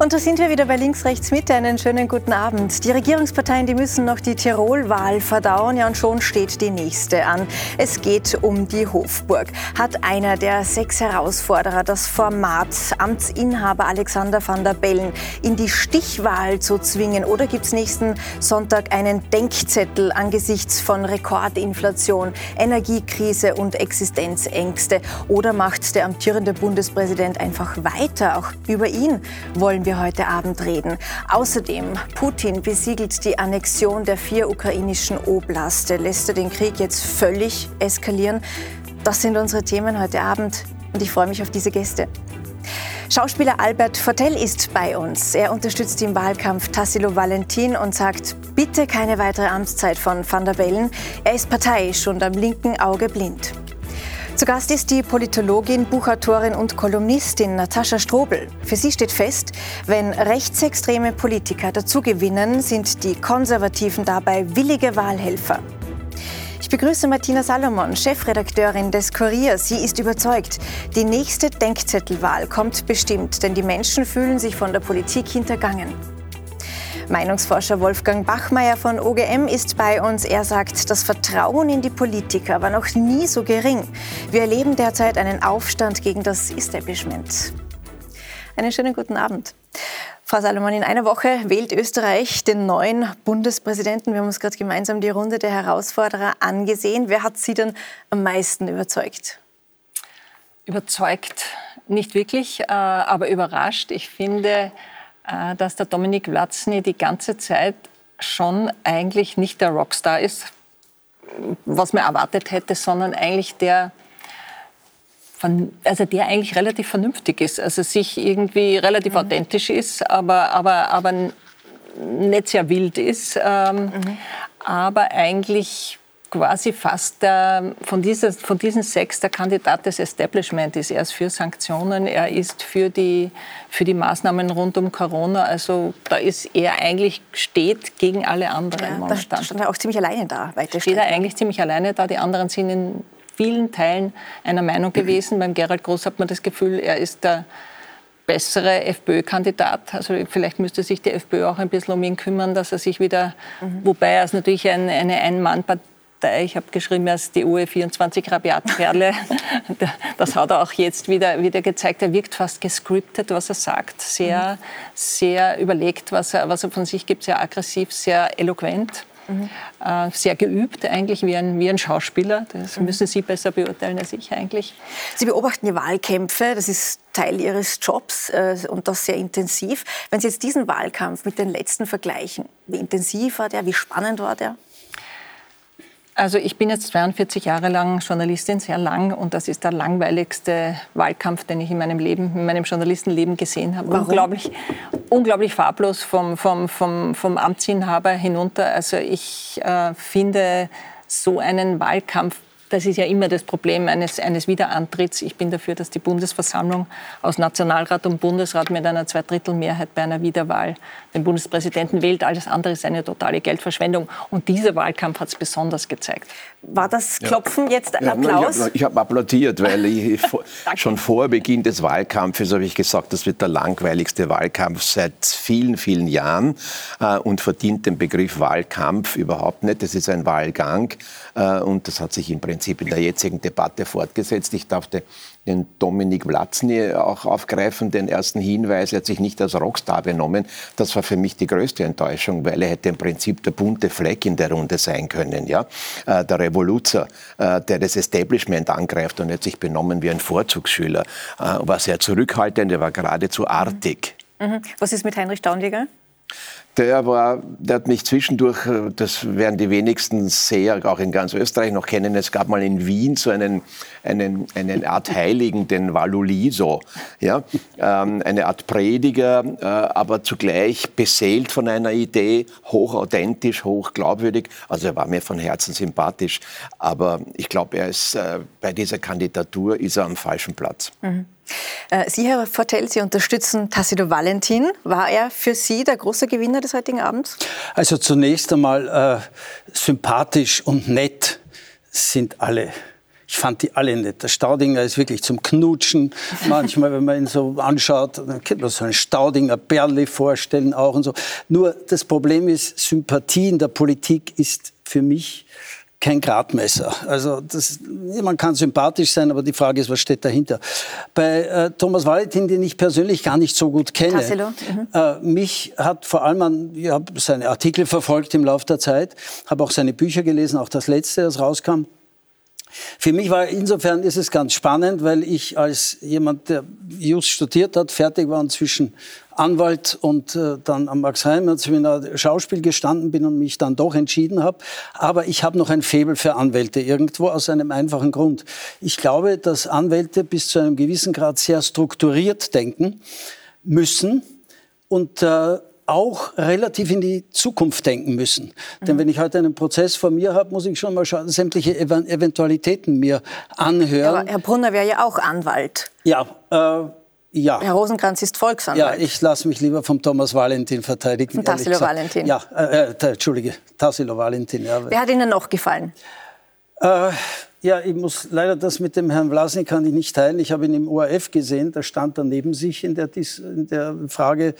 Und da sind wir wieder bei Links, Rechts, Mitte. Einen schönen guten Abend. Die Regierungsparteien, die müssen noch die Tirol-Wahl verdauen. Ja, und schon steht die nächste an. Es geht um die Hofburg. Hat einer der sechs Herausforderer das Format, Amtsinhaber Alexander van der Bellen in die Stichwahl zu zwingen? Oder gibt es nächsten Sonntag einen Denkzettel angesichts von Rekordinflation, Energiekrise und Existenzängste? Oder macht der amtierende Bundespräsident einfach weiter? Auch über ihn wollen wir wir heute Abend reden. Außerdem, Putin besiegelt die Annexion der vier ukrainischen Oblaste. Lässt er den Krieg jetzt völlig eskalieren? Das sind unsere Themen heute Abend und ich freue mich auf diese Gäste. Schauspieler Albert Fortell ist bei uns. Er unterstützt im Wahlkampf Tassilo Valentin und sagt, bitte keine weitere Amtszeit von Van der Bellen. Er ist parteiisch und am linken Auge blind. Zu Gast ist die Politologin, Buchautorin und Kolumnistin Natascha Strobel. Für sie steht fest, wenn rechtsextreme Politiker dazugewinnen, sind die Konservativen dabei willige Wahlhelfer. Ich begrüße Martina Salomon, Chefredakteurin des Kuriers. Sie ist überzeugt, die nächste Denkzettelwahl kommt bestimmt, denn die Menschen fühlen sich von der Politik hintergangen. Meinungsforscher Wolfgang Bachmeier von OGM ist bei uns. Er sagt, das Vertrauen in die Politiker war noch nie so gering. Wir erleben derzeit einen Aufstand gegen das Establishment. Einen schönen guten Abend. Frau Salomon, in einer Woche wählt Österreich den neuen Bundespräsidenten. Wir haben uns gerade gemeinsam die Runde der Herausforderer angesehen. Wer hat Sie denn am meisten überzeugt? Überzeugt nicht wirklich, äh, aber überrascht. Ich finde, dass der Dominik Vlatzny die ganze Zeit schon eigentlich nicht der Rockstar ist, was man erwartet hätte, sondern eigentlich der, also der eigentlich relativ vernünftig ist, also sich irgendwie relativ mhm. authentisch ist, aber, aber, aber nicht sehr wild ist, ähm, mhm. aber eigentlich quasi fast der, von, dieser, von diesen sechs der Kandidat des Establishment ist. Er ist für Sanktionen, er ist für die, für die Maßnahmen rund um Corona. Also da ist er eigentlich steht gegen alle anderen ja. Da stand er auch ziemlich alleine da. Steht er eigentlich ziemlich alleine da. Die anderen sind in vielen Teilen einer Meinung gewesen. Beim Gerald Groß hat man das Gefühl, er ist der bessere FPÖ-Kandidat. Also vielleicht müsste sich die FPÖ auch ein bisschen um ihn kümmern, dass er sich wieder, mhm. wobei er ist natürlich ein, eine Ein-Mann-Partei ich habe geschrieben, er ist die UE24 Rabiatperle. Das hat er auch jetzt wieder, wieder gezeigt. Er wirkt fast gescriptet, was er sagt. Sehr, mhm. sehr überlegt, was er, was er von sich gibt. Sehr aggressiv, sehr eloquent. Mhm. Äh, sehr geübt eigentlich wie ein, wie ein Schauspieler. Das mhm. müssen Sie besser beurteilen als ich eigentlich. Sie beobachten die Wahlkämpfe, das ist Teil Ihres Jobs äh, und das sehr intensiv. Wenn Sie jetzt diesen Wahlkampf mit den letzten vergleichen, wie intensiv war der, wie spannend war der? Also ich bin jetzt 42 Jahre lang Journalistin, sehr lang, und das ist der langweiligste Wahlkampf, den ich in meinem Leben, in meinem Journalistenleben gesehen habe. Warum? Unglaublich, unglaublich farblos vom, vom, vom, vom Amtsinhaber hinunter. Also ich äh, finde so einen Wahlkampf das ist ja immer das Problem eines, eines Wiederantritts. Ich bin dafür, dass die Bundesversammlung aus Nationalrat und Bundesrat mit einer Zweidrittelmehrheit bei einer Wiederwahl den Bundespräsidenten wählt. Alles andere ist eine totale Geldverschwendung. Und dieser Wahlkampf hat es besonders gezeigt. War das Klopfen ja. jetzt ein ja, Applaus? Ich habe hab applaudiert, weil ich schon vor Beginn des Wahlkampfes habe ich gesagt, das wird der langweiligste Wahlkampf seit vielen, vielen Jahren äh, und verdient den Begriff Wahlkampf überhaupt nicht. Das ist ein Wahlgang äh, und das hat sich im Prinzip in der jetzigen Debatte fortgesetzt. Ich darf den Dominik Vlatzny auch aufgreifen, den ersten Hinweis. Er hat sich nicht als Rockstar benommen. Das war für mich die größte Enttäuschung, weil er hätte im Prinzip der bunte Fleck in der Runde sein können. Ja? Äh, der Revoluzer, äh, der das Establishment angreift und hat sich benommen wie ein Vorzugsschüler. Äh, war sehr zurückhaltend, er war geradezu artig. Mhm. Was ist mit Heinrich Staunliger? Der, war, der hat mich zwischendurch, äh, das werden die wenigsten sehr, auch in ganz Österreich noch kennen, es gab mal in Wien so einen, einen, einen Art Heiligen, den Valuliso, ja? Ähm, eine Art Prediger, äh, aber zugleich beseelt von einer Idee, hochauthentisch, hochglaubwürdig. Also er war mir von Herzen sympathisch, aber ich glaube, er ist äh, bei dieser Kandidatur ist er am falschen Platz. Mhm. Äh, Sie, Herr Fortell, Sie unterstützen Tassilo Valentin. War er für Sie der große Gewinner des heutigen Abends? Also zunächst einmal äh, sympathisch und nett sind alle Ich fand die alle nett. Der Staudinger ist wirklich zum Knutschen. Manchmal, wenn man ihn so anschaut, dann könnte man so einen Staudinger Berli vorstellen auch und so. Nur das Problem ist, Sympathie in der Politik ist für mich kein Gradmesser. Also das, man kann sympathisch sein, aber die Frage ist, was steht dahinter. Bei äh, Thomas Valentin, den ich persönlich gar nicht so gut kenne, mhm. äh, mich hat vor allem, an, ich habe seine Artikel verfolgt im Laufe der Zeit, habe auch seine Bücher gelesen, auch das letzte, das rauskam. Für mich war insofern ist es ganz spannend, weil ich als jemand, der just studiert hat, fertig war und zwischen Anwalt und äh, dann am Max-Heimer-Seminar Schauspiel gestanden bin und mich dann doch entschieden habe. Aber ich habe noch ein Faible für Anwälte irgendwo aus einem einfachen Grund. Ich glaube, dass Anwälte bis zu einem gewissen Grad sehr strukturiert denken müssen und äh, auch relativ in die Zukunft denken müssen. Mhm. Denn wenn ich heute einen Prozess vor mir habe, muss ich schon mal schauen, sämtliche Eventualitäten mir anhören. Aber Herr Brunner wäre ja auch Anwalt. Ja, äh, ja. Herr Rosenkranz ist Volksanwalt. Ja, ich lasse mich lieber vom Thomas Valentin verteidigen. Von Tassilo Valentin. Ja, äh, äh, Entschuldige, Tassilo Valentin. Ja. Wer hat Ihnen noch gefallen? Äh, ja, ich muss leider das mit dem Herrn Vlasnik kann ich nicht teilen. Ich habe ihn im ORF gesehen, da stand er neben sich in der, in der Frage,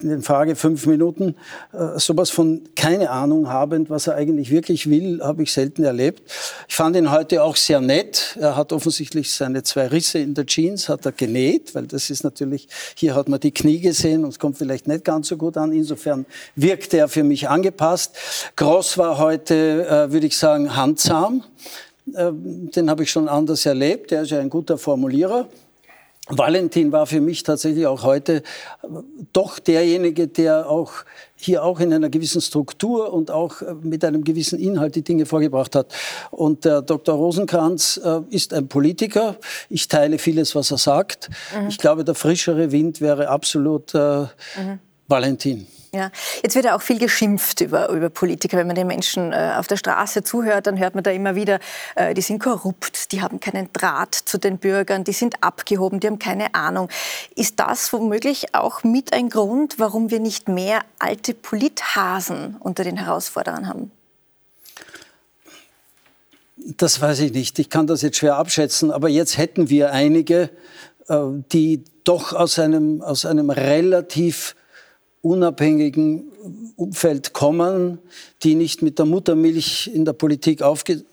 in den Frage fünf Minuten. Äh, sowas von keine Ahnung habend, was er eigentlich wirklich will, habe ich selten erlebt. Ich fand ihn heute auch sehr nett. Er hat offensichtlich seine zwei Risse in der Jeans, hat er genäht, weil das ist natürlich, hier hat man die Knie gesehen und es kommt vielleicht nicht ganz so gut an. Insofern wirkte er für mich angepasst. Gross war heute, äh, würde ich sagen, handsam. Ähm, den habe ich schon anders erlebt. Der ist ja ein guter Formulierer. Valentin war für mich tatsächlich auch heute äh, doch derjenige, der auch hier auch in einer gewissen Struktur und auch äh, mit einem gewissen Inhalt die Dinge vorgebracht hat. Und der Dr. Rosenkranz äh, ist ein Politiker. Ich teile vieles, was er sagt. Mhm. Ich glaube, der frischere Wind wäre absolut äh, mhm. Valentin. Ja, jetzt wird ja auch viel geschimpft über, über Politiker. Wenn man den Menschen äh, auf der Straße zuhört, dann hört man da immer wieder, äh, die sind korrupt, die haben keinen Draht zu den Bürgern, die sind abgehoben, die haben keine Ahnung. Ist das womöglich auch mit ein Grund, warum wir nicht mehr alte Polithasen unter den Herausforderern haben? Das weiß ich nicht. Ich kann das jetzt schwer abschätzen. Aber jetzt hätten wir einige, äh, die doch aus einem, aus einem relativ unabhängigen Umfeld kommen, die nicht mit der Muttermilch in der Politik aufge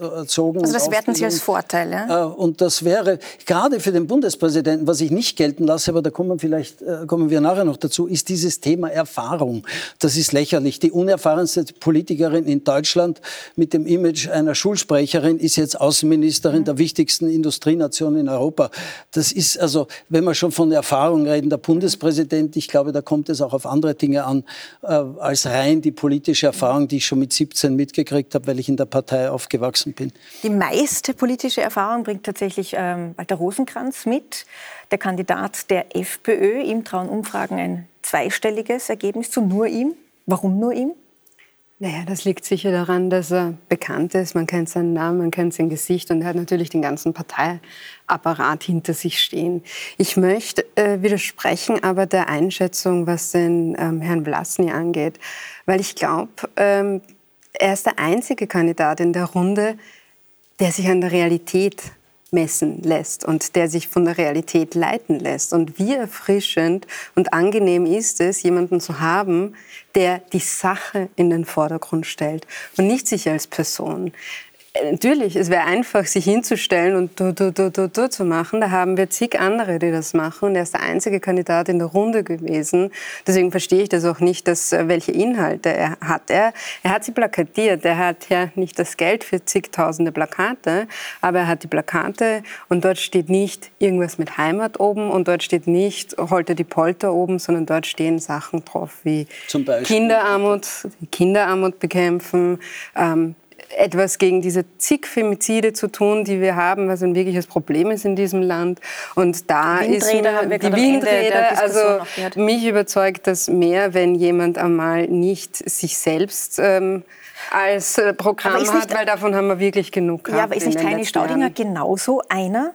erzogen. Mhm. Also das werten Sie als Vorteil, ja? Äh, und das wäre gerade für den Bundespräsidenten, was ich nicht gelten lasse, aber da kommen, vielleicht, äh, kommen wir nachher noch dazu, ist dieses Thema Erfahrung. Das ist lächerlich. Die unerfahrenste Politikerin in Deutschland mit dem Image einer Schulsprecherin ist jetzt Außenministerin mhm. der wichtigsten Industrienation in Europa. Das ist also, wenn wir schon von Erfahrung reden, der Bundespräsident, ich glaube, da kommt es auch auf andere Dinge an, äh, als rein die politische Erfahrung, die ich schon mit 17 mitgekriegt habe, weil ich in der Partei aufgewachsen aufgewachsen bin. Die meiste politische Erfahrung bringt tatsächlich ähm, Walter Rosenkranz mit, der Kandidat der FPÖ. Ihm trauen Umfragen ein zweistelliges Ergebnis zu, nur ihm. Warum nur ihm? Naja, das liegt sicher daran, dass er bekannt ist. Man kennt seinen Namen, man kennt sein Gesicht und er hat natürlich den ganzen Parteiapparat hinter sich stehen. Ich möchte äh, widersprechen aber der Einschätzung, was den ähm, Herrn Vlasny angeht, weil ich glaube, ähm, er ist der einzige Kandidat in der Runde, der sich an der Realität messen lässt und der sich von der Realität leiten lässt. Und wie erfrischend und angenehm ist es, jemanden zu haben, der die Sache in den Vordergrund stellt und nicht sich als Person. Natürlich, es wäre einfach, sich hinzustellen und du, du, du, du, du zu machen. Da haben wir zig andere, die das machen. Und er ist der einzige Kandidat in der Runde gewesen. Deswegen verstehe ich das auch nicht, dass, äh, welche Inhalte er hat. Er, er hat sie plakatiert. Er hat ja nicht das Geld für zigtausende Plakate, aber er hat die Plakate und dort steht nicht irgendwas mit Heimat oben und dort steht nicht Holter die Polter oben, sondern dort stehen Sachen drauf wie Kinderarmut, Kinderarmut bekämpfen, ähm, etwas gegen diese zig Femizide zu tun, die wir haben, was ein wirkliches Problem ist in diesem Land. Und da ist mir, die Windräder, also mich überzeugt das mehr, wenn jemand einmal nicht sich selbst ähm, als äh, Programm hat, weil davon haben wir wirklich genug gehabt. Ja, aber ist nicht Heini Staudinger Jahren. genauso einer?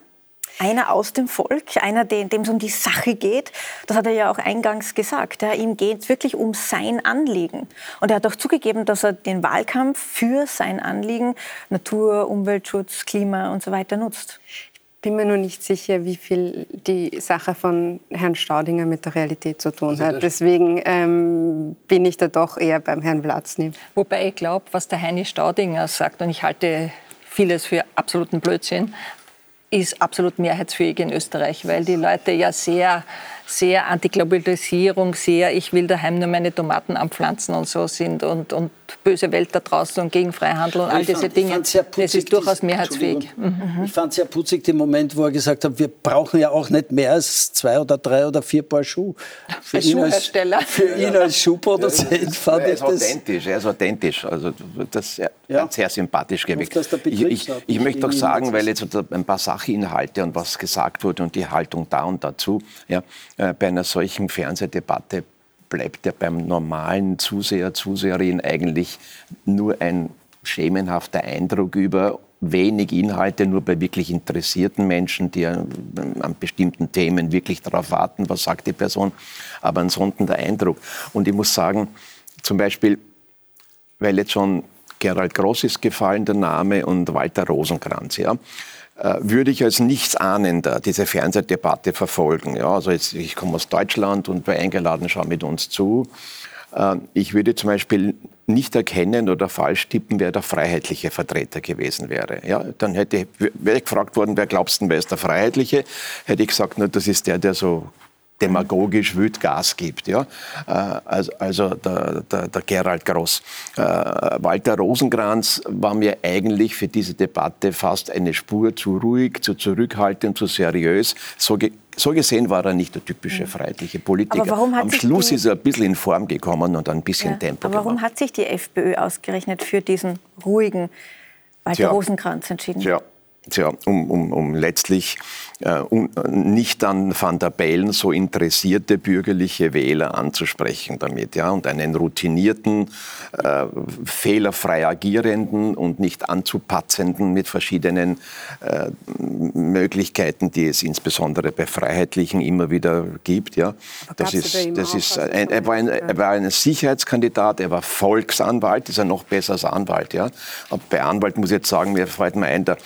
Einer aus dem Volk, einer, dem es um die Sache geht. Das hat er ja auch eingangs gesagt. Ja, ihm geht es wirklich um sein Anliegen. Und er hat auch zugegeben, dass er den Wahlkampf für sein Anliegen Natur, Umweltschutz, Klima und so weiter nutzt bin mir nur nicht sicher, wie viel die Sache von Herrn Staudinger mit der Realität zu tun hat. Deswegen ähm, bin ich da doch eher beim Herrn Platzny. Wobei ich glaube, was der Heini Staudinger sagt, und ich halte vieles für absoluten Blödsinn, ist absolut mehrheitsfähig in Österreich, weil die Leute ja sehr sehr Antiglobalisierung, sehr ich will daheim nur meine Tomaten anpflanzen und so sind und, und böse Welt da draußen und gegen Freihandel und all diese fand, Dinge. Das ist durchaus mehrheitsfähig. Mhm. Ich fand es sehr putzig den Moment, wo er gesagt hat, wir brauchen ja auch nicht mehr als zwei oder drei oder vier Paar Schuhe. Für, ihn als, für ihn als Schuhproduzent fand er ist ich das... authentisch, er ist authentisch. Also das ist ja. sehr sympathisch gewirkt. Ich, ich, ich möchte doch sagen, weil jetzt ein paar Sachinhalte und was gesagt wurde und die Haltung da und dazu, ja, äh, bei einer solchen Fernsehdebatte bleibt ja beim normalen Zuseher, Zuseherin eigentlich nur ein schemenhafter Eindruck über wenig Inhalte, nur bei wirklich interessierten Menschen, die an, an bestimmten Themen wirklich darauf warten, was sagt die Person. Aber ansonsten der Eindruck. Und ich muss sagen, zum Beispiel, weil jetzt schon Gerald Gross ist gefallen, der Name, und Walter Rosenkranz. Ja. Äh, würde ich als Nichtsahnender diese Fernsehdebatte verfolgen. Ja, also jetzt, ich komme aus Deutschland und war eingeladen, schau mit uns zu. Äh, ich würde zum Beispiel nicht erkennen oder falsch tippen, wer der freiheitliche Vertreter gewesen wäre. Ja, dann hätte, wäre ich gefragt worden, wer glaubst du, wer ist der Freiheitliche? Hätte ich gesagt, na, das ist der, der so demagogisch wüt Gas gibt. Ja? Also, also der, der, der Gerald Gross. Äh, Walter Rosenkranz war mir eigentlich für diese Debatte fast eine Spur zu ruhig, zu zurückhaltend, zu seriös. So, so gesehen war er nicht der typische freiheitliche Politiker. Am Schluss ist er ein bisschen in Form gekommen und ein bisschen ja, Tempo Aber warum gemacht. hat sich die FPÖ ausgerechnet für diesen ruhigen Walter Tja, Rosenkranz entschieden? Tja, tja um, um, um letztlich äh, nicht an Van der Bellen so interessierte bürgerliche Wähler anzusprechen damit. Ja? Und einen routinierten, äh, fehlerfrei agierenden und nicht anzupatzenden mit verschiedenen äh, Möglichkeiten, die es insbesondere bei Freiheitlichen immer wieder gibt. Ja? Das ist, das ist ein, er, war ein, er war ein Sicherheitskandidat, er war Volksanwalt, ist er noch besser als Anwalt. Ja? Aber bei Anwalt muss ich jetzt sagen, mir fällt mir ein, der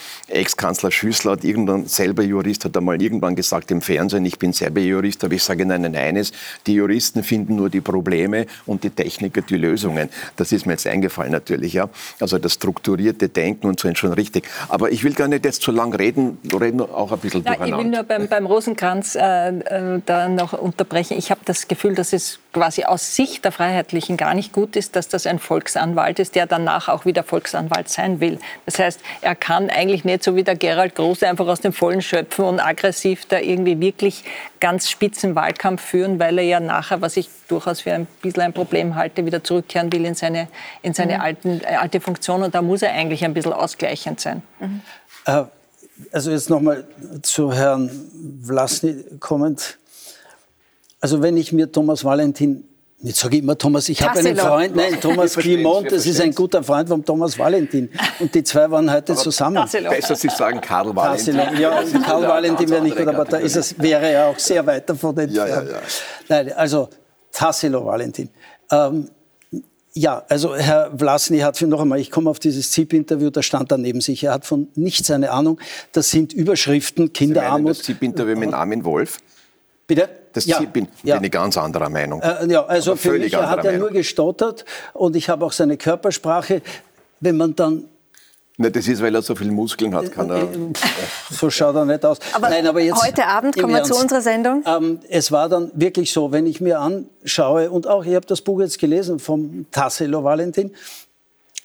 Ex-Kanzler Schüssler hat irgendwann selber Jurist hat einmal irgendwann gesagt im Fernsehen, ich bin selber Jurist, aber ich sage Ihnen eines, die Juristen finden nur die Probleme und die Techniker die Lösungen. Das ist mir jetzt eingefallen natürlich. Ja. Also das strukturierte Denken und so ist schon richtig. Aber ich will gar nicht jetzt zu lang reden, reden auch ein bisschen ja, durcheinander. Ich will nur beim, beim Rosenkranz äh, äh, da noch unterbrechen. Ich habe das Gefühl, dass es quasi aus Sicht der Freiheitlichen gar nicht gut ist, dass das ein Volksanwalt ist, der danach auch wieder Volksanwalt sein will. Das heißt, er kann eigentlich nicht so wie der Gerald Große einfach aus dem Vollen schöpfen und aggressiv da irgendwie wirklich ganz spitzen Wahlkampf führen, weil er ja nachher, was ich durchaus für ein bisschen ein Problem halte, wieder zurückkehren will in seine, in seine mhm. alten, äh, alte Funktion. Und da muss er eigentlich ein bisschen ausgleichend sein. Mhm. Äh, also jetzt nochmal zu Herrn Vlasny kommend. Also wenn ich mir Thomas Valentin Jetzt sage ich immer, Thomas, ich habe einen Freund, nein, Thomas Clement, das ist ein guter Freund von Thomas Valentin. Und die zwei waren heute aber zusammen. Tassilo. Besser, Sie sagen Karl Valentin. Tassilo. Ja, Karl Valentin wäre nicht gut, aber da ist es, wäre er auch sehr weit davon entfernt. Ja, ja, ja. Nein, also Tassilo Valentin. Ähm, ja, also Herr Vlasny hat für noch einmal, ich komme auf dieses ZIP-Interview, da stand er neben sich, er hat von nichts eine Ahnung. Das sind Überschriften, Kinderarmut. das ZIP-Interview mit Armin Wolf? Bitte? Das ja, bin, ja. bin ich ganz anderer Meinung. Äh, ja, also für mich er hat er nur gestottert und ich habe auch seine Körpersprache. Wenn man dann Ne, das ist, weil er so viele Muskeln hat. Kann er, so schaut er nicht aus. Aber, Nein, aber jetzt, heute Abend kommen wir zu unserer Sendung. Ähm, es war dann wirklich so, wenn ich mir anschaue, und auch, ich habe das Buch jetzt gelesen vom Tassilo Valentin,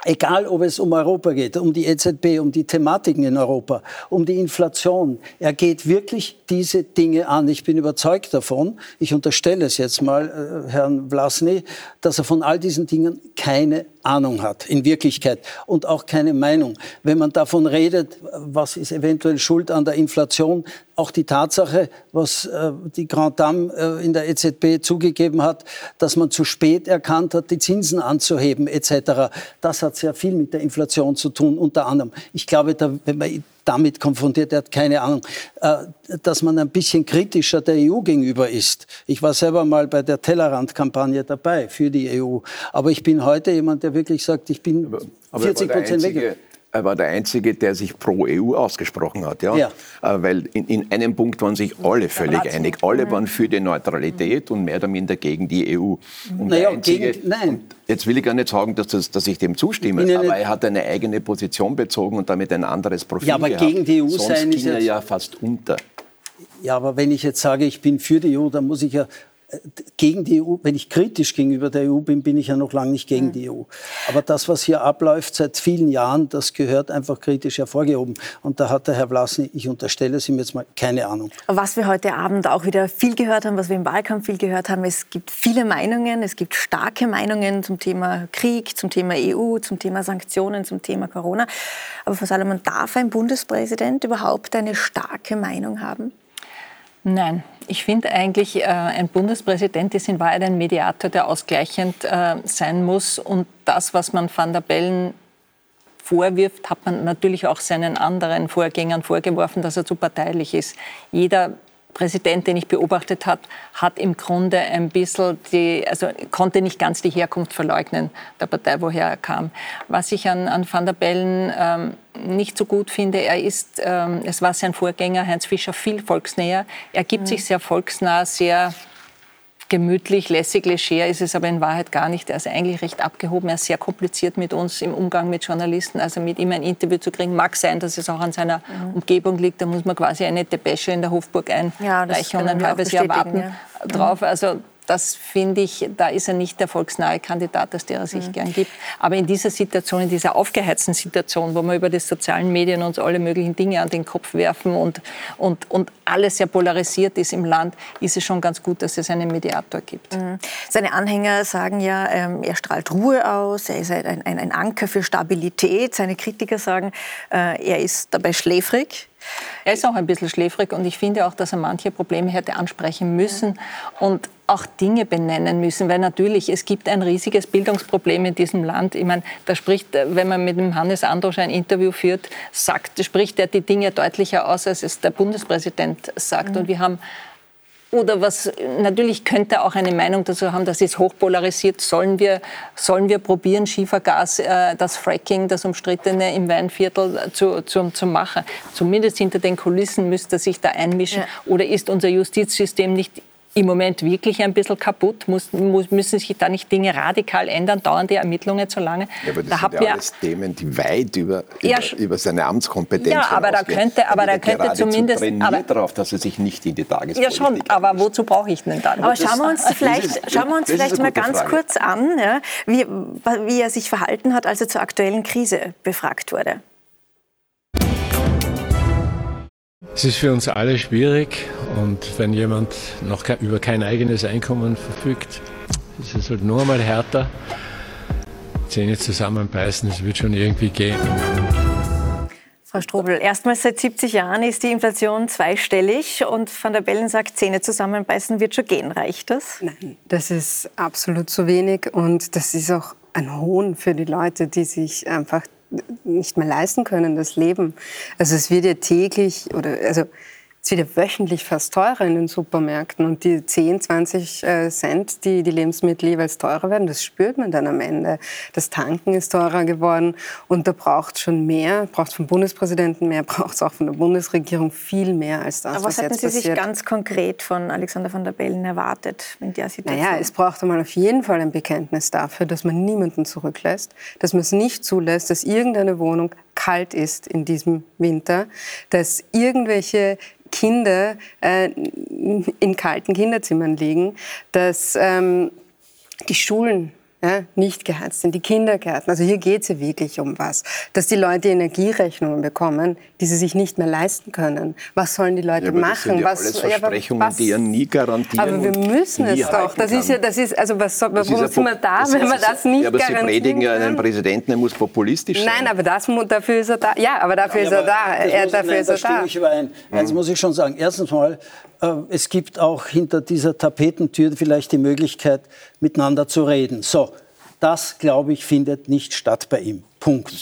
Egal, ob es um Europa geht, um die EZB, um die Thematiken in Europa, um die Inflation. Er geht wirklich diese Dinge an. Ich bin überzeugt davon, ich unterstelle es jetzt mal äh, Herrn Vlasny, dass er von all diesen Dingen keine Ahnung hat, in Wirklichkeit, und auch keine Meinung. Wenn man davon redet, was ist eventuell schuld an der Inflation, auch die Tatsache, was äh, die Grand Dame äh, in der EZB zugegeben hat, dass man zu spät erkannt hat, die Zinsen anzuheben etc. Das hat sehr viel mit der Inflation zu tun, unter anderem. Ich glaube, da, wenn man damit konfrontiert, er hat keine Ahnung, äh, dass man ein bisschen kritischer der EU gegenüber ist. Ich war selber mal bei der Tellerrand-Kampagne dabei für die EU. Aber ich bin heute jemand, der wirklich sagt, ich bin aber, 40 Prozent weg er war der Einzige, der sich pro EU ausgesprochen hat. Ja? ja. Äh, weil in, in, einem Punkt waren sich alle völlig einig. Alle waren für die Neutralität und mehr oder minder gegen die EU. Und naja, Einzige, gegen, nein. Jetzt will ich gar nicht sagen, dass, das, dass ich dem zustimme, aber er hat eine eigene Position bezogen und damit ein anderes Profil Ja, aber gehabt. gegen die EU Sonst sein ist er ja fast unter. Ja, aber wenn ich jetzt sage, ich bin für die EU, dann muss ich ja gegen die EU, wenn ich kritisch gegenüber der EU bin, bin ich ja noch lange nicht gegen die EU. Aber das, was hier abläuft seit vielen Jahren, das gehört einfach kritisch hervorgehoben. Und da hat der Herr Vlasny, ich unterstelle es ihm jetzt mal, keine Ahnung. Was wir heute Abend auch wieder viel gehört haben, was wir im Wahlkampf viel gehört haben, es gibt viele Meinungen, es gibt starke Meinungen zum Thema Krieg, zum Thema EU, zum Thema Sanktionen, zum Thema Corona. Aber Frau Salomon, darf ein Bundespräsident überhaupt eine starke Meinung haben? Nein, ich finde eigentlich, äh, ein Bundespräsident ist in Wahrheit ein Mediator, der ausgleichend äh, sein muss. Und das, was man Van der Bellen vorwirft, hat man natürlich auch seinen anderen Vorgängern vorgeworfen, dass er zu parteilich ist. Jeder Präsident, den ich beobachtet habe, hat im Grunde ein bisschen die, also konnte nicht ganz die Herkunft verleugnen der Partei, woher er kam. Was ich an, an Van der Bellen ähm, nicht so gut finde, er ist, ähm, es war sein Vorgänger Heinz Fischer viel volksnäher. Er gibt mhm. sich sehr volksnah, sehr gemütlich, lässig, leger ist es aber in Wahrheit gar nicht. Er ist eigentlich recht abgehoben. Er ist sehr kompliziert mit uns im Umgang mit Journalisten. Also mit ihm ein Interview zu kriegen, mag sein, dass es auch an seiner mhm. Umgebung liegt. Da muss man quasi eine Depesche in der Hofburg einreichen ja, und ein halbes Jahr warten ja. drauf. Also das finde ich, da ist er nicht der volksnahe Kandidat, als der er sich mhm. gern gibt. Aber in dieser Situation, in dieser aufgeheizten Situation, wo wir über die sozialen Medien uns alle möglichen Dinge an den Kopf werfen und, und, und alles sehr polarisiert ist im Land, ist es schon ganz gut, dass es einen Mediator gibt. Mhm. Seine Anhänger sagen ja, ähm, er strahlt Ruhe aus, er ist ein, ein, ein Anker für Stabilität. Seine Kritiker sagen, äh, er ist dabei schläfrig. Er ist auch ein bisschen schläfrig und ich finde auch, dass er manche Probleme hätte ansprechen müssen und auch Dinge benennen müssen, weil natürlich es gibt ein riesiges Bildungsproblem in diesem Land. Ich meine, da spricht, wenn man mit dem Hannes Androsch ein Interview führt, sagt, spricht er die Dinge deutlicher aus, als es der Bundespräsident sagt. Mhm. Und wir haben oder was, natürlich könnte auch eine Meinung dazu haben, das ist hochpolarisiert. Sollen wir, sollen wir probieren, Schiefergas, äh, das Fracking, das umstrittene im Weinviertel zu, zu, zu machen? Zumindest hinter den Kulissen müsste sich da einmischen. Ja. Oder ist unser Justizsystem nicht im Moment wirklich ein bisschen kaputt? Muss, muss, müssen sich da nicht Dinge radikal ändern? Dauern die Ermittlungen zu lange? Ja, aber das da sind ja alles Themen, die weit über, ja, über, über, seine Amtskompetenz Ja, aber da könnte, aber da könnte zumindest... aber, darauf, dass er sich nicht in die Tagespolitik Ja schon, aber wozu brauche ich denn dann? Aber schauen wir uns vielleicht, ist, schauen wir uns vielleicht mal ganz Frage. kurz an, ja, wie, wie er sich verhalten hat, als er zur aktuellen Krise befragt wurde. Es ist für uns alle schwierig und wenn jemand noch über kein eigenes Einkommen verfügt, ist es halt nur einmal härter. Zähne zusammenbeißen, es wird schon irgendwie gehen. Frau Strobel, erstmals seit 70 Jahren ist die Inflation zweistellig und Van der Bellen sagt, Zähne zusammenbeißen wird schon gehen. Reicht das? Nein, das ist absolut zu wenig und das ist auch ein Hohn für die Leute, die sich einfach nicht mehr leisten können, das Leben. Also es wird ja täglich oder also es wird ja wöchentlich fast teurer in den Supermärkten und die 10, 20 äh, Cent, die die Lebensmittel jeweils teurer werden, das spürt man dann am Ende. Das Tanken ist teurer geworden und da braucht schon mehr, braucht vom Bundespräsidenten mehr, braucht es auch von der Bundesregierung viel mehr als das, Aber was, was hätten Sie passiert. sich ganz konkret von Alexander van der Bellen erwartet in der Situation? Naja, es braucht einmal auf jeden Fall ein Bekenntnis dafür, dass man niemanden zurücklässt, dass man es nicht zulässt, dass irgendeine Wohnung kalt ist in diesem Winter, dass irgendwelche Kinder äh, in kalten Kinderzimmern liegen, dass ähm, die Schulen ja, nicht geheizt sind, die Kindergärten. Also hier geht es ja wirklich um was. Dass die Leute Energierechnungen bekommen, die sie sich nicht mehr leisten können. Was sollen die Leute ja, machen? Das sind ja was, alles Versprechungen, ja, was, die ja nie garantieren. Aber wir müssen es doch. Das ist ja, das ist, also was, warum ist sind wir da, das wenn wir das nicht ja, aber Sie predigen ja einen Präsidenten, der muss populistisch sein. Nein, aber das, dafür ist er da. Ja, aber dafür ja, ist er da. Er, dafür nein, ist er da. Ich überein. Eins muss ich schon sagen. Erstens mal, äh, es gibt auch hinter dieser Tapetentür vielleicht die Möglichkeit, miteinander zu reden. So, das, glaube ich, findet nicht statt bei ihm. Punkt.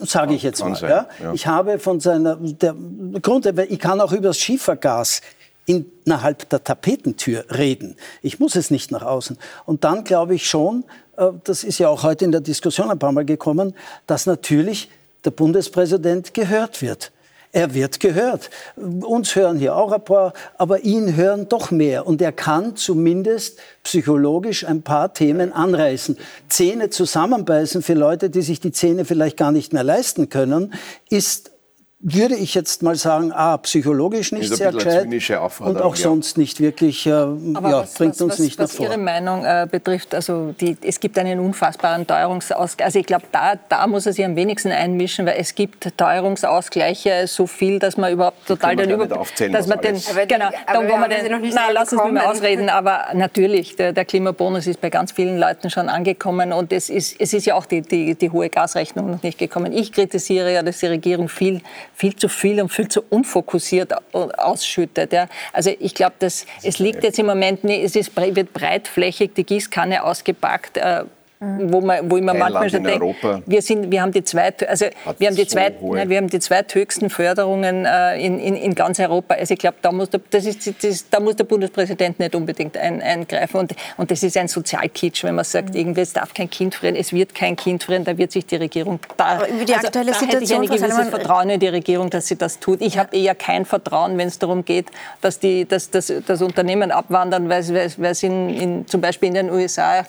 Sage ich jetzt mal. Ja? Ja. Ich habe von seiner, der Grund, ich kann auch über das Schiefergas innerhalb der Tapetentür reden. Ich muss es nicht nach außen. Und dann glaube ich schon, äh, das ist ja auch heute in der Diskussion ein paar Mal gekommen, dass natürlich der Bundespräsident gehört wird. Er wird gehört. Uns hören hier auch ein paar, aber ihn hören doch mehr. Und er kann zumindest psychologisch ein paar Themen anreißen. Zähne zusammenbeißen für Leute, die sich die Zähne vielleicht gar nicht mehr leisten können, ist würde ich jetzt mal sagen, ah, psychologisch nicht sehr gescheit und auch ja. sonst nicht wirklich, äh, ja, was, bringt was, uns was, nicht was vor. Was Ihre Meinung äh, betrifft, also die, es gibt einen unfassbaren Teuerungsausgleich. Also ich glaube, da, da muss er sich am wenigsten einmischen, weil es gibt Teuerungsausgleiche so viel, dass man überhaupt total den Über... Dass man den, genau, dann, wo man den, na, lassen Sie mich mal ausreden, aber natürlich, der, der, Klimabonus ist bei ganz vielen Leuten schon angekommen und es ist, es ist ja auch die, die, die hohe Gasrechnung noch nicht gekommen. Ich kritisiere ja, dass die Regierung viel viel zu viel und viel zu unfokussiert ausschüttet. Ja. Also ich glaube, es liegt jetzt im Moment, es ist, wird breitflächig die Gießkanne ausgepackt. Äh, wo, man, wo ich mir manchmal schon denke, wir, sind, wir haben die zweit, also wir haben die, so zweit, nein, wir haben die zweithöchsten Förderungen äh, in, in, in ganz Europa. Also ich glaube, da muss der, das ist, das, da muss der Bundespräsident nicht unbedingt ein, eingreifen. Und, und das ist ein Sozialkitsch, wenn man sagt, mhm. irgendwie, es darf kein Kind frieren, es wird kein Kind frieren, da wird sich die Regierung da, Aber über die also, aktuelle da Situation, hätte ich ein gewisses Vertrauen in die Regierung, dass sie das tut. Ich ja. habe eher kein Vertrauen, wenn es darum geht, dass, die, dass, dass das Unternehmen abwandern, weil, weil es in, in, zum Beispiel in den USA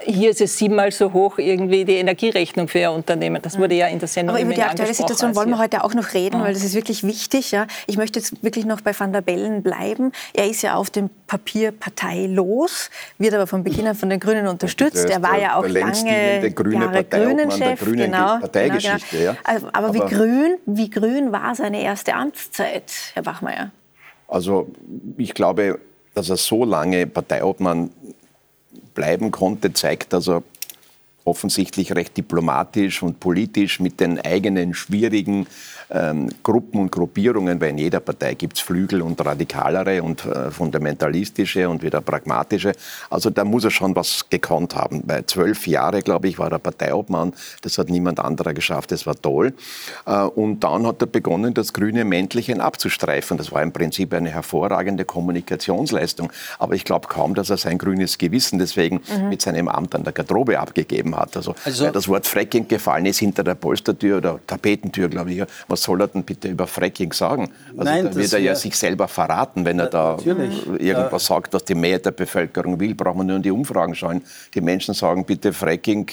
hier ist es siebenmal so hoch irgendwie die Energierechnung für Ihr Unternehmen. Das wurde ja in der Sendung Aber über die aktuelle Situation wollen wir heute auch noch reden, weil das ist wirklich wichtig. Ja. Ich möchte jetzt wirklich noch bei Van der Bellen bleiben. Er ist ja auf dem Papier parteilos, wird aber von Beginn an von den Grünen unterstützt. Er war ja auch lange Jahre Grünen-Chef. Genau, genau, genau. Ja. Aber, aber, wie, grün, wie grün war seine erste Amtszeit, Herr Bachmeier? Also ich glaube, dass er so lange Parteiobmann bleiben konnte, zeigt, dass er offensichtlich recht diplomatisch und politisch mit den eigenen schwierigen ähm, Gruppen und Gruppierungen, weil in jeder Partei gibt es Flügel und radikalere und äh, fundamentalistische und wieder pragmatische. Also da muss er schon was gekonnt haben. Bei zwölf Jahre, glaube ich, war er Parteiobmann. Das hat niemand anderer geschafft. Das war toll. Äh, und dann hat er begonnen, das grüne Mäntelchen abzustreifen. Das war im Prinzip eine hervorragende Kommunikationsleistung. Aber ich glaube kaum, dass er sein grünes Gewissen deswegen mhm. mit seinem Amt an der Garderobe abgegeben hat. Also, also das Wort Fracking gefallen ist hinter der Polstertür oder Tapetentür, glaube ich, was soll er denn bitte über Fracking sagen? Also Nein, da wird er ja sich selber verraten, wenn er da natürlich. irgendwas sagt, was die Mehrheit der Bevölkerung will. Braucht man nur in die Umfragen schauen. Die Menschen sagen bitte Fracking.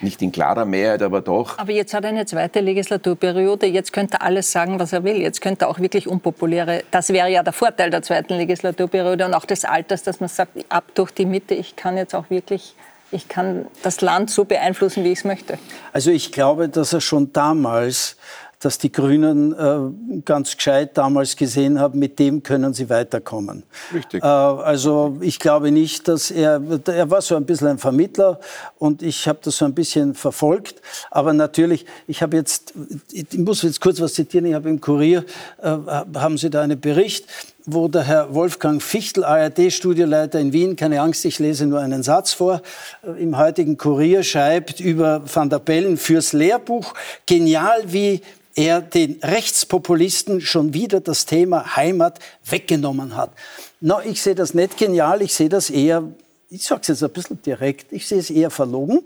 Nicht in klarer Mehrheit, aber doch. Aber jetzt hat er eine zweite Legislaturperiode. Jetzt könnte er alles sagen, was er will. Jetzt könnte er auch wirklich unpopuläre. Das wäre ja der Vorteil der zweiten Legislaturperiode und auch des Alters, dass man sagt, ab durch die Mitte. Ich kann jetzt auch wirklich ich kann das Land so beeinflussen, wie ich es möchte. Also ich glaube, dass er schon damals dass die Grünen äh, ganz gescheit damals gesehen haben, mit dem können sie weiterkommen. Richtig. Äh, also ich glaube nicht, dass er, er war so ein bisschen ein Vermittler und ich habe das so ein bisschen verfolgt. Aber natürlich, ich habe jetzt, ich muss jetzt kurz was zitieren, ich habe im Kurier, äh, haben Sie da einen Bericht, wo der Herr Wolfgang Fichtel, ARD-Studioleiter in Wien, keine Angst, ich lese nur einen Satz vor, äh, im heutigen Kurier schreibt über Van der Bellen fürs Lehrbuch, genial wie er den Rechtspopulisten schon wieder das Thema Heimat weggenommen hat. Na, ich sehe das nicht genial, ich sehe das eher, ich sage es jetzt ein bisschen direkt, ich sehe es eher verlogen.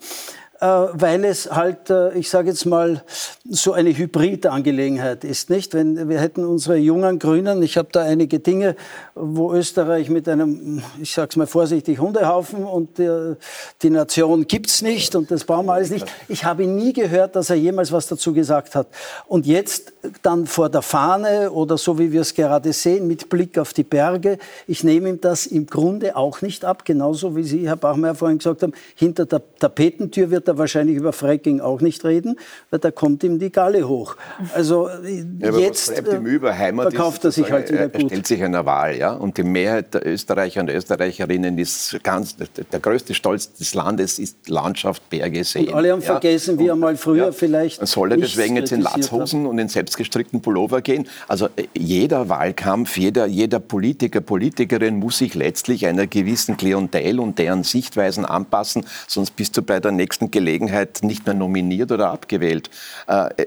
Äh, weil es halt, äh, ich sage jetzt mal, so eine Hybridangelegenheit ist, nicht? Wenn wir hätten unsere jungen Grünen, ich habe da einige Dinge, wo Österreich mit einem, ich sage es mal vorsichtig, Hundehaufen und die, die Nation gibt's nicht und das brauchen wir alles nicht. Ich habe nie gehört, dass er jemals was dazu gesagt hat. Und jetzt dann vor der Fahne oder so wie wir es gerade sehen, mit Blick auf die Berge, ich nehme ihm das im Grunde auch nicht ab, genauso wie Sie, Herr Bachmeier, vorhin gesagt haben, hinter der Tapetentür wird er wahrscheinlich über Fracking auch nicht reden, weil da kommt ihm die Galle hoch. Also ja, jetzt äh, verkauft er sich halt wieder gut. Er stellt sich einer Wahl, ja, und die Mehrheit der Österreicher und Österreicherinnen ist ganz, der größte Stolz des Landes ist Landschaft, Berge, Seen. Und alle haben ja. vergessen, wie er mal früher ja. vielleicht Soll er deswegen jetzt in Latzhosen und in selbstgestrickten Pullover gehen? Also äh, jeder Wahlkampf, jeder, jeder Politiker, Politikerin muss sich letztlich einer gewissen Klientel und deren Sichtweisen anpassen, sonst bist du bei der nächsten Gelegenheit nicht mehr nominiert oder abgewählt. Äh,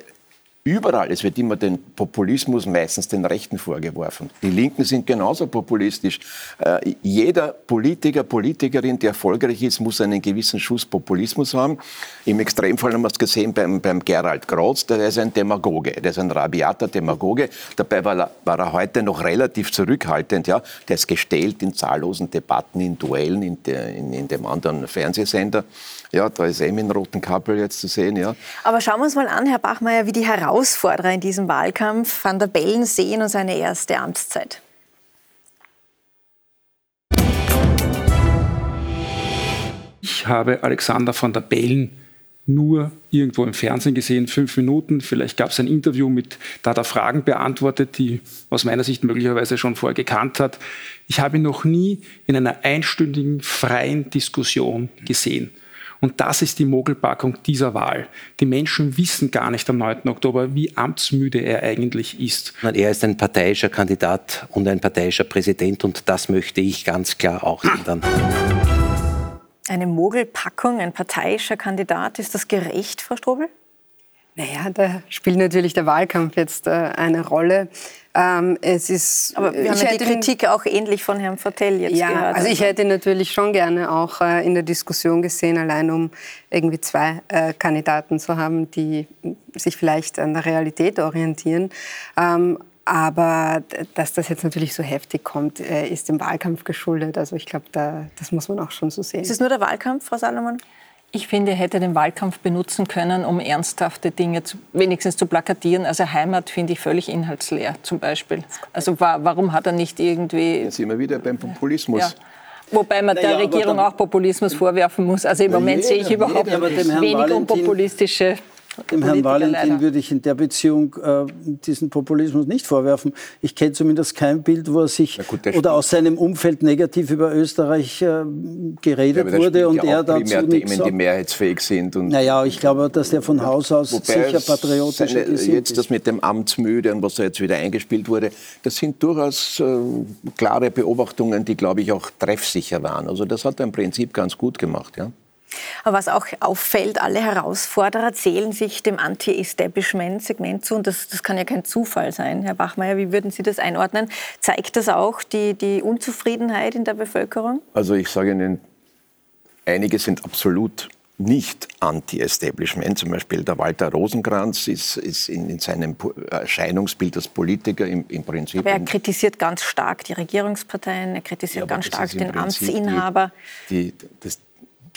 Überall, es wird immer den Populismus meistens den Rechten vorgeworfen. Die Linken sind genauso populistisch. Äh, jeder Politiker, Politikerin, die erfolgreich ist, muss einen gewissen Schuss Populismus haben. Im Extremfall haben wir es gesehen beim, beim Gerald Grotz, der ist ein Demagoge, der ist ein rabiater Demagoge. Dabei war, war er heute noch relativ zurückhaltend. Ja? Der ist gestellt in zahllosen Debatten, in Duellen, in, de, in, in dem anderen Fernsehsender. Ja, da ist Emin Rotenkappel jetzt zu sehen. Ja. Aber schauen wir uns mal an, Herr Bachmeier, wie die Herausforderer in diesem Wahlkampf Van der Bellen sehen und seine erste Amtszeit. Ich habe Alexander van der Bellen nur irgendwo im Fernsehen gesehen, fünf Minuten. Vielleicht gab es ein Interview mit, da hat er Fragen beantwortet, die aus meiner Sicht möglicherweise schon vorher gekannt hat. Ich habe ihn noch nie in einer einstündigen freien Diskussion gesehen. Und das ist die Mogelpackung dieser Wahl. Die Menschen wissen gar nicht am 9. Oktober, wie amtsmüde er eigentlich ist. Er ist ein parteiischer Kandidat und ein parteiischer Präsident und das möchte ich ganz klar auch ändern. Eine Mogelpackung, ein parteiischer Kandidat, ist das gerecht, Frau Strobel? Naja, da spielt natürlich der Wahlkampf jetzt äh, eine Rolle. Ähm, es ist, Aber wir haben ja die Kritik auch ähnlich von Herrn Vertell jetzt ja, gehört. Also ich hätte natürlich schon gerne auch äh, in der Diskussion gesehen, allein um irgendwie zwei äh, Kandidaten zu haben, die sich vielleicht an der Realität orientieren. Ähm, aber dass das jetzt natürlich so heftig kommt, äh, ist dem Wahlkampf geschuldet. Also ich glaube, da, das muss man auch schon so sehen. Ist es nur der Wahlkampf, Frau Salomon? Ich finde, er hätte den Wahlkampf benutzen können, um ernsthafte Dinge zu, wenigstens zu plakatieren. Also Heimat finde ich völlig inhaltsleer zum Beispiel. Also warum hat er nicht irgendwie... Jetzt sind wir wieder beim Populismus. Ja. Wobei man naja, der Regierung auch Populismus vorwerfen muss. Also im Moment jeder, sehe ich überhaupt weniger unpopulistische dem Herrn Valentin leider. würde ich in der Beziehung äh, diesen Populismus nicht vorwerfen. Ich kenne zumindest kein Bild, wo er sich gut, oder aus seinem Umfeld negativ über Österreich äh, geredet ja, wurde und ja er dazu Themen, nichts die mehrheitsfähig sind. Und naja, ich glaube, dass der von Haus aus sicher patriotisch seine, ist. Jetzt das mit dem Amtsmüde und was da jetzt wieder eingespielt wurde, das sind durchaus äh, klare Beobachtungen, die, glaube ich, auch treffsicher waren. Also das hat er im Prinzip ganz gut gemacht. Ja. Aber was auch auffällt, alle Herausforderer zählen sich dem Anti-Establishment-Segment zu. Und das, das kann ja kein Zufall sein. Herr Bachmeier, wie würden Sie das einordnen? Zeigt das auch die, die Unzufriedenheit in der Bevölkerung? Also ich sage Ihnen, einige sind absolut nicht anti-Establishment. Zum Beispiel der Walter Rosenkranz ist, ist in, in, seinem Erscheinungsbild als Politiker im, im Prinzip. Aber er kritisiert ganz stark die Regierungsparteien, er kritisiert ja, ganz stark den Amtsinhaber. Die, die, das,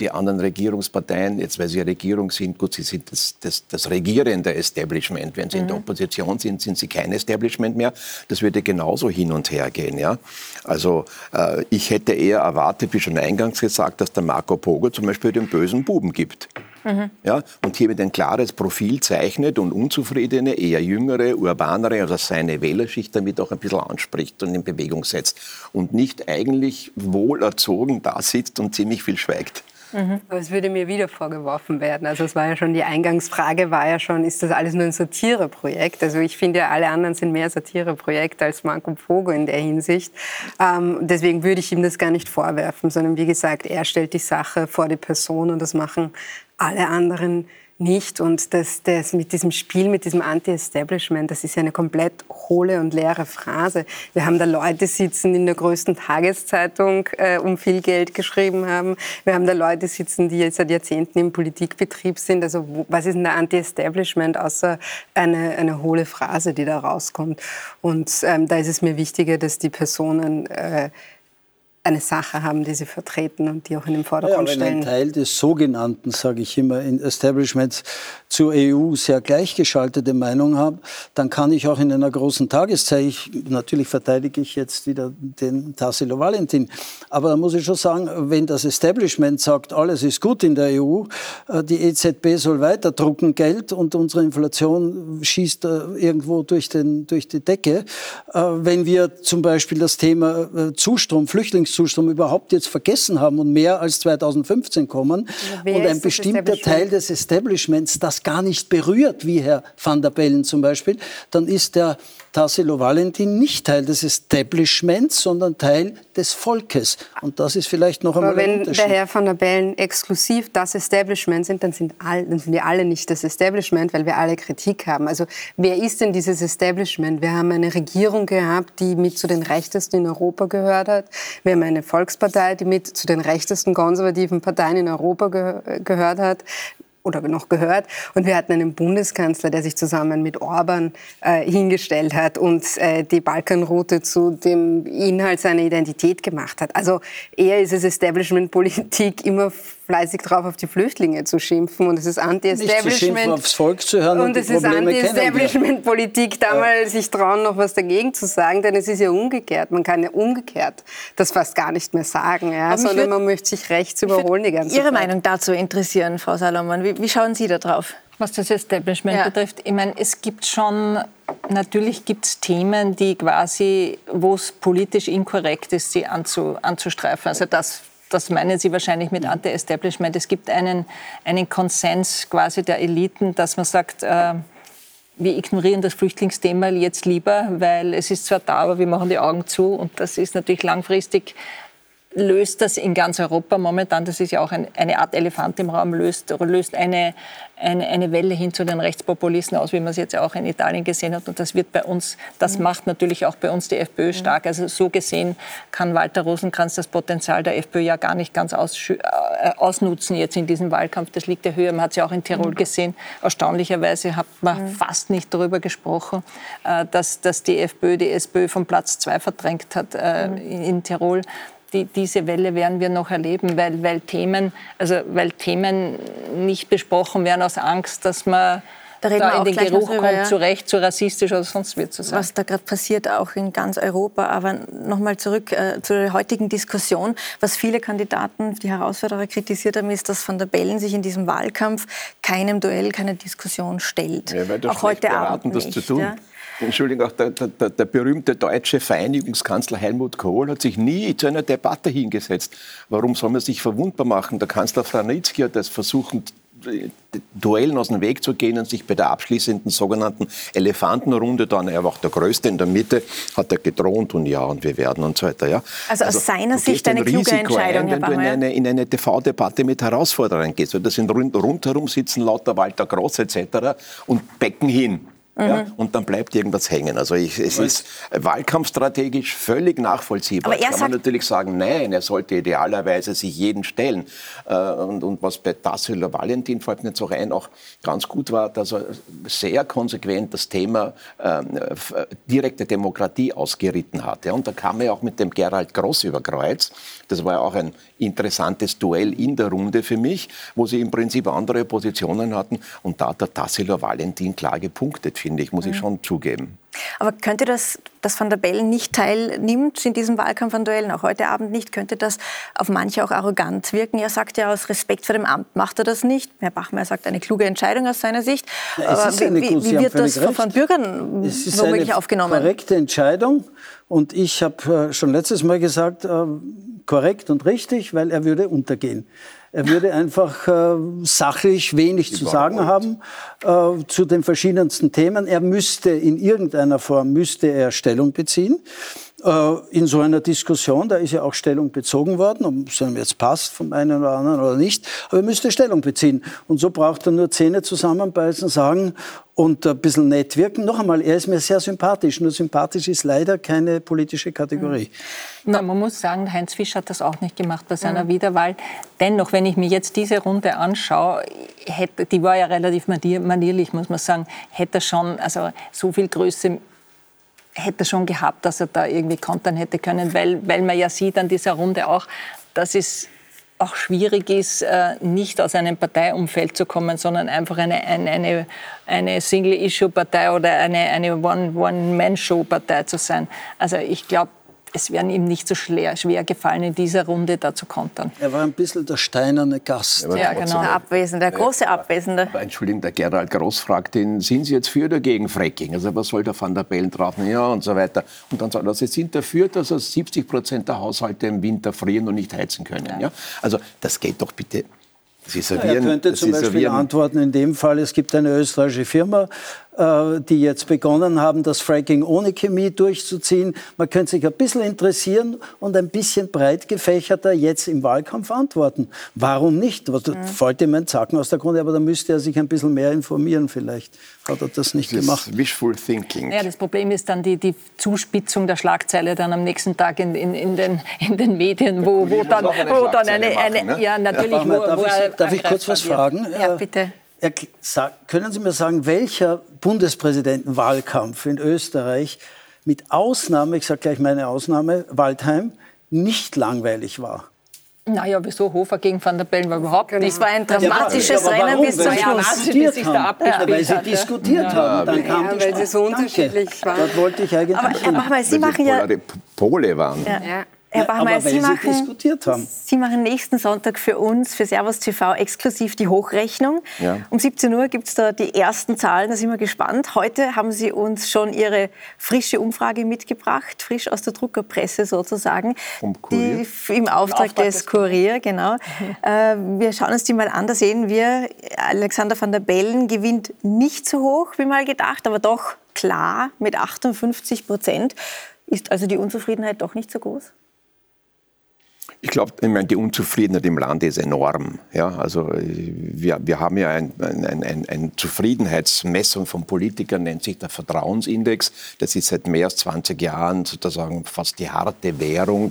die anderen Regierungsparteien, jetzt weil sie Regierung sind, gut, sie sind das, das, das regierende Establishment. Wenn sie mhm. in der mhm. Opposition sind, sind sie kein Establishment mehr. Das würde genauso hin und her gehen. Ja? Also äh, ich hätte eher erwartet, wie schon eingangs gesagt, dass der Marco Pogo zum Beispiel den bösen Buben gibt. Mhm. Ja, und hiermit ein klares Profil zeichnet und unzufriedene, eher jüngere, urbanere, also seine Wählerschicht damit auch ein bisschen anspricht und in Bewegung setzt. Und nicht eigentlich wohlerzogen da sitzt und ziemlich viel schweigt. Mhm. Aber es würde mir wieder vorgeworfen werden. Also es war ja schon die Eingangsfrage, war ja schon, ist das alles nur ein Satireprojekt? Also ich finde alle anderen sind mehr Satireprojekte als Marco Pogo in der Hinsicht. Ähm, deswegen würde ich ihm das gar nicht vorwerfen, sondern wie gesagt, er stellt die Sache vor die Person und das machen alle anderen nicht. Und das, das mit diesem Spiel, mit diesem Anti-Establishment, das ist ja eine komplett hohle und leere Phrase. Wir haben da Leute sitzen, die in der größten Tageszeitung äh, um viel Geld geschrieben haben. Wir haben da Leute sitzen, die jetzt seit Jahrzehnten im Politikbetrieb sind. Also wo, was ist denn der Anti-Establishment außer eine, eine hohle Phrase, die da rauskommt? Und ähm, da ist es mir wichtiger, dass die Personen äh, eine Sache haben, die sie vertreten und die auch in den Vordergrund ja, stellen. Wenn ein Teil des sogenannten, sage ich immer, Establishments zur EU sehr gleichgeschaltete Meinung habe, dann kann ich auch in einer großen Tageszeit, ich, natürlich verteidige ich jetzt wieder den Tassilo Valentin, aber da muss ich schon sagen, wenn das Establishment sagt, alles ist gut in der EU, äh, die EZB soll weiter drucken Geld und unsere Inflation schießt äh, irgendwo durch, den, durch die Decke, äh, wenn wir zum Beispiel das Thema Zustrom, Flüchtlingszustrom überhaupt jetzt vergessen haben und mehr als 2015 kommen ja, und ein bestimmter Teil des Establishments das gar nicht berührt, wie Herr van der Bellen zum Beispiel, dann ist der Tassilo Valentin nicht Teil des Establishments, sondern Teil des Volkes. Und das ist vielleicht noch einmal Aber wenn der Herr van der Bellen exklusiv das Establishment sind, dann sind, all, dann sind wir alle nicht das Establishment, weil wir alle Kritik haben. Also wer ist denn dieses Establishment? Wir haben eine Regierung gehabt, die mit zu den rechtesten in Europa gehört hat. Wir haben eine Volkspartei, die mit zu den rechtesten konservativen Parteien in Europa ge gehört hat oder noch gehört. Und wir hatten einen Bundeskanzler, der sich zusammen mit Orban äh, hingestellt hat und äh, die Balkanroute zu dem Inhalt seiner Identität gemacht hat. Also eher ist es Establishment-Politik immer fleißig drauf, auf die Flüchtlinge zu schimpfen. Und es ist Anti-Establishment. aufs Volk zu hören und, und es ist Anti-Establishment-Politik, da mal sich trauen, noch was dagegen zu sagen. Denn es ist ja umgekehrt. Man kann ja umgekehrt das fast gar nicht mehr sagen, ja, sondern man möchte sich rechts überholen die ganze Ihre Zeit. Meinung dazu interessieren, Frau Salomon. Wie, wie schauen Sie da drauf? Was das Establishment ja. betrifft, ich meine, es gibt schon, natürlich gibt es Themen, die quasi, wo es politisch inkorrekt ist, sie anzu, anzustreifen. Also das das meinen Sie wahrscheinlich mit Anti-Establishment. Es gibt einen, einen Konsens quasi der Eliten, dass man sagt, äh, wir ignorieren das Flüchtlingsthema jetzt lieber, weil es ist zwar da, aber wir machen die Augen zu. Und das ist natürlich langfristig löst das in ganz Europa momentan, das ist ja auch ein, eine Art Elefant im Raum, löst, löst eine, eine, eine Welle hin zu den Rechtspopulisten aus, wie man es jetzt auch in Italien gesehen hat. Und das wird bei uns, das mhm. macht natürlich auch bei uns die FPÖ stark. Also so gesehen kann Walter Rosenkranz das Potenzial der FPÖ ja gar nicht ganz aus, äh, ausnutzen jetzt in diesem Wahlkampf. Das liegt ja höher. Man hat es ja auch in Tirol mhm. gesehen. Erstaunlicherweise hat man mhm. fast nicht darüber gesprochen, äh, dass, dass die FPÖ die SPÖ vom Platz zwei verdrängt hat äh, mhm. in, in Tirol die, diese Welle werden wir noch erleben, weil, weil, Themen, also weil Themen nicht besprochen werden aus Angst, dass man da, da in den Geruch drüber, kommt, ja. zu Recht, zu rassistisch oder sonst wird zu sein. Was da gerade passiert, auch in ganz Europa. Aber nochmal zurück äh, zur heutigen Diskussion. Was viele Kandidaten, die Herausforderer kritisiert haben, ist, dass Van der Bellen sich in diesem Wahlkampf keinem Duell, keiner Diskussion stellt. Ja, auch heute Abend das nicht. Zu tun. Ja? Entschuldigung, auch der, der, der, berühmte deutsche Vereinigungskanzler Helmut Kohl hat sich nie zu einer Debatte hingesetzt. Warum soll man sich verwundbar machen? Der Kanzler Franitzky hat das versucht, Duellen aus dem Weg zu gehen und sich bei der abschließenden sogenannten Elefantenrunde dann, er war auch der Größte in der Mitte, hat er gedroht und ja und wir werden und so weiter. Ja. Also, aus also, seiner Sicht eine kluge Risiko Entscheidung, ein, wenn du in eine, in eine TV-Debatte mit Herausforderern gehst. Weil da sind rund, rundherum sitzen lauter Walter Groß etc. und becken hin. Ja, mhm. und dann bleibt irgendwas hängen. Also ich, es ist wahlkampfstrategisch völlig nachvollziehbar. Aber er kann man natürlich sagen, nein, er sollte idealerweise sich jeden stellen. Äh, und, und was bei Tassilo Valentin fällt mir jetzt auch ein, auch ganz gut war, dass er sehr konsequent das Thema äh, direkte Demokratie ausgeritten hat. Ja, und da kam er auch mit dem Gerald Gross über Kreuz. Das war ja auch ein interessantes Duell in der Runde für mich, wo sie im Prinzip andere Positionen hatten. Und da hat der Tassilo Valentin klar gepunktet, finde ich, muss ich mhm. schon zugeben. Aber könnte das, dass Van der Bellen nicht teilnimmt in diesem Wahlkampf an Duellen, auch heute Abend nicht, könnte das auf manche auch arrogant wirken? Er sagt ja, aus Respekt vor dem Amt macht er das nicht. Herr Bachmeier sagt, eine kluge Entscheidung aus seiner Sicht. Ja, Aber wie, wie, wie wird das recht. von Bürgern es ist womöglich eine aufgenommen? korrekte Entscheidung. Und ich habe äh, schon letztes Mal gesagt, äh, korrekt und richtig, weil er würde untergehen. Er würde einfach äh, sachlich wenig zu sagen haben äh, zu den verschiedensten Themen. Er müsste in irgendeiner Form müsste er Stellung beziehen. Äh, in so einer Diskussion, da ist ja auch Stellung bezogen worden, ob es einem jetzt passt vom einen oder anderen oder nicht, aber er müsste Stellung beziehen. Und so braucht er nur Zähne zusammenbeißen, sagen und ein bisschen nett wirken. Noch einmal, er ist mir sehr sympathisch, nur sympathisch ist leider keine politische Kategorie. Na, man muss sagen, Heinz Fischer hat das auch nicht gemacht bei seiner mhm. Wiederwahl. Dennoch, wenn ich mir jetzt diese Runde anschaue, hätte, die war ja relativ manierlich, muss man sagen, hätte er schon also so viel Größe hätte schon gehabt, dass er da irgendwie kontern hätte können, weil, weil man ja sieht an dieser Runde auch, dass es auch schwierig ist, äh, nicht aus einem Parteiumfeld zu kommen, sondern einfach eine, eine, eine Single-Issue-Partei oder eine, eine One-Man-Show-Partei zu sein. Also ich glaube, es wäre ihm nicht so schwer, schwer gefallen, in dieser Runde da zu kontern. Er war ein bisschen der steinerne Gast. Ja, genau. Der Abwesende, der große Abwesende. Aber Entschuldigung, der Gerald Groß fragt ihn, sind Sie jetzt für oder gegen Fracking? Also was soll der Van der Bellen drauf? Ja, und so weiter. Und dann sagt er, Sie sind dafür, dass 70 Prozent der Haushalte im Winter frieren und nicht heizen können. Ja. ja? Also das geht doch bitte Sie servieren, ja, er könnte zum Beispiel servieren. antworten, in dem Fall, es gibt eine österreichische Firma, die jetzt begonnen haben, das Fracking ohne Chemie durchzuziehen. Man könnte sich ein bisschen interessieren und ein bisschen breit gefächerter jetzt im Wahlkampf antworten. Warum nicht? Was, mhm. Fällt ihm ein Zacken aus der Grunde, aber da müsste er sich ein bisschen mehr informieren vielleicht. Hat er das nicht das gemacht? Wishful thinking. Ja, das Problem ist dann die, die Zuspitzung der Schlagzeile dann am nächsten Tag in, in, in, den, in den Medien, wo, wo dann, eine, wo dann eine, eine, ne? ja natürlich, ja, wo, darf, wo ich, darf ich kurz was fragen? Ja, bitte. Können Sie mir sagen, welcher Bundespräsidentenwahlkampf in Österreich mit Ausnahme, ich sage gleich meine Ausnahme, Waldheim, nicht langweilig war? Naja, wieso Hofer gegen Van der Bellen war überhaupt nicht. Das war ein dramatisches ja, Rennen bis zum Schluss. Weil sie, da ja, weil sie diskutiert haben. Dann kam ja, weil sie so unterschiedlich waren. Dort wollte ich eigentlich aber, aber Sie machen ja... Pole waren. Ja. Herr Bachmeier, aber Sie, machen, diskutiert haben. Sie machen nächsten Sonntag für uns, für Servus TV, exklusiv die Hochrechnung. Ja. Um 17 Uhr gibt es da die ersten Zahlen, da sind wir gespannt. Heute haben Sie uns schon Ihre frische Umfrage mitgebracht, frisch aus der Druckerpresse sozusagen. Vom Kurier? Die, Im Auftrag, Auftrag des Kurier, genau. Mhm. wir schauen uns die mal an, da sehen wir, Alexander van der Bellen gewinnt nicht so hoch wie mal gedacht, aber doch klar mit 58 Prozent. Ist also die Unzufriedenheit doch nicht so groß? Ich glaube, ich meine, die Unzufriedenheit im Land ist enorm. Ja, also wir, wir haben ja eine ein, ein, ein Zufriedenheitsmessung von Politikern, nennt sich der Vertrauensindex. Das ist seit mehr als 20 Jahren sozusagen fast die harte Währung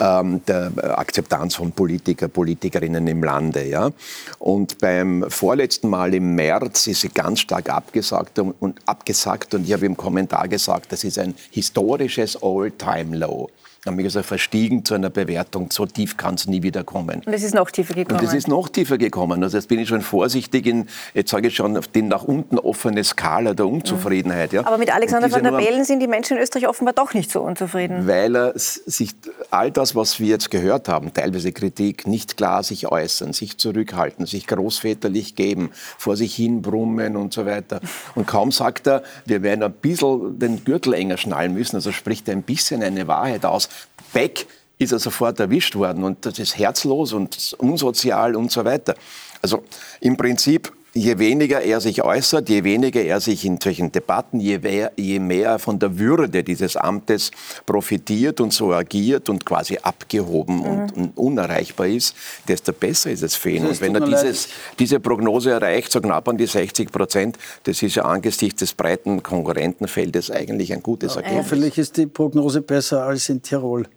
ähm, der Akzeptanz von Politiker, Politikerinnen im Lande. Ja. Und beim vorletzten Mal im März ist sie ganz stark abgesagt und, und abgesagt. Und ich habe im Kommentar gesagt, das ist ein historisches All-Time-Low haben wir gesagt, verstiegen zu einer Bewertung. So tief kann es nie wieder kommen. Und es ist noch tiefer gekommen. Und es ist noch tiefer gekommen. Also jetzt bin ich schon vorsichtig in, jetzt sage ich schon, auf die nach unten offene Skala der Unzufriedenheit. Ja. Aber mit Alexander van der Bellen sind die Menschen in Österreich offenbar doch nicht so unzufrieden. Weil er sich all das, was wir jetzt gehört haben, teilweise Kritik, nicht klar sich äußern, sich zurückhalten, sich großväterlich geben, vor sich hin brummen und so weiter. Und kaum sagt er, wir werden ein bisschen den Gürtel enger schnallen müssen, also spricht er ein bisschen eine Wahrheit aus, Beck ist er sofort erwischt worden und das ist herzlos und unsozial und so weiter. Also im Prinzip, je weniger er sich äußert, je weniger er sich in solchen Debatten, je mehr, je mehr er von der Würde dieses Amtes profitiert und so agiert und quasi abgehoben mhm. und, und, unerreichbar ist, desto besser ist es für ihn. Und wenn er dieses, diese Prognose erreicht, so knapp an die 60 Prozent, das ist ja angesichts des breiten Konkurrentenfeldes eigentlich ein gutes Ergebnis. Hoffentlich ist die Prognose besser als in Tirol.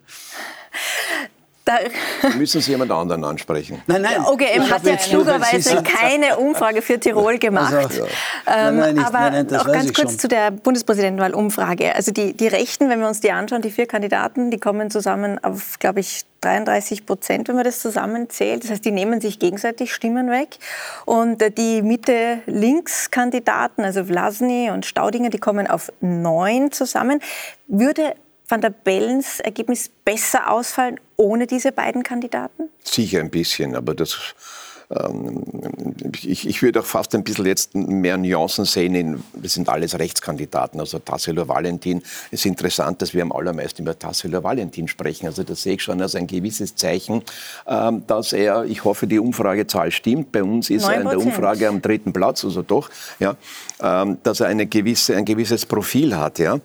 Da müssen Sie jemand anderen ansprechen. Nein, nein. OGM hat ja klugerweise keine Umfrage für Tirol gemacht. Also, ja. ähm, nein, nein, aber nein, auch ganz kurz schon. zu der Bundespräsidentenwahl-Umfrage. Also die, die Rechten, wenn wir uns die anschauen, die vier Kandidaten, die kommen zusammen auf, glaube ich, 33 Prozent, wenn man das zusammenzählt. Das heißt, die nehmen sich gegenseitig Stimmen weg. Und äh, die Mitte-Links-Kandidaten, also Vlasny und Staudinger, die kommen auf neun zusammen. Würde Van der Bellens Ergebnis besser ausfallen ohne diese beiden Kandidaten? Sicher ein bisschen, aber das ähm, ich, ich, würde auch fast ein bisschen jetzt mehr Nuancen sehen. In, das sind alles Rechtskandidaten, also Tassilo Valentin. Es ist interessant, dass wir am allermeisten über Tassilo Valentin sprechen. Also das sehe ich schon als ein gewisses Zeichen, ähm, dass er, ich hoffe, die Umfragezahl stimmt. Bei uns ist 9%. er in der Umfrage am dritten Platz, also doch, ja, ähm, dass er eine gewisse, ein gewisses Profil hat. Ja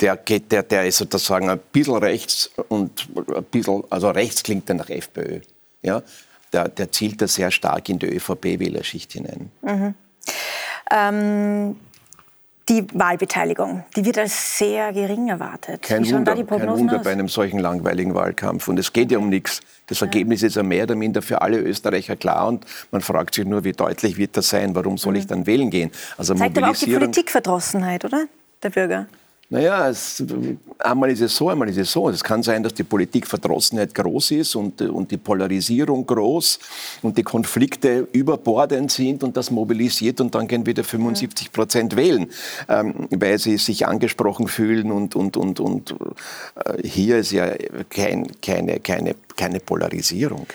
der geht, der, der ist sozusagen ein bisschen rechts und ein bisschen, also rechts klingt dann nach FPÖ. Ja? Der, der zielt da sehr stark in die ÖVP-Wählerschicht hinein. Mhm. Ähm, die Wahlbeteiligung, die wird als sehr gering erwartet. Kein Wunder, kein Wunder bei einem solchen langweiligen Wahlkampf. Und es geht ja um nichts. Das Ergebnis ist ja mehr oder minder für alle Österreicher klar und man fragt sich nur, wie deutlich wird das sein? Warum soll ich mhm. dann wählen gehen? Also Zeigt aber auch die Politikverdrossenheit, oder? Der Bürger. Naja, es, einmal ist es so, einmal ist es so. Es kann sein, dass die Politikverdrossenheit groß ist und, und die Polarisierung groß und die Konflikte überbordend sind und das mobilisiert und dann gehen wieder 75 Prozent wählen, ähm, weil sie sich angesprochen fühlen und, und, und, und äh, hier ist ja kein, keine, keine keine Polarisierung.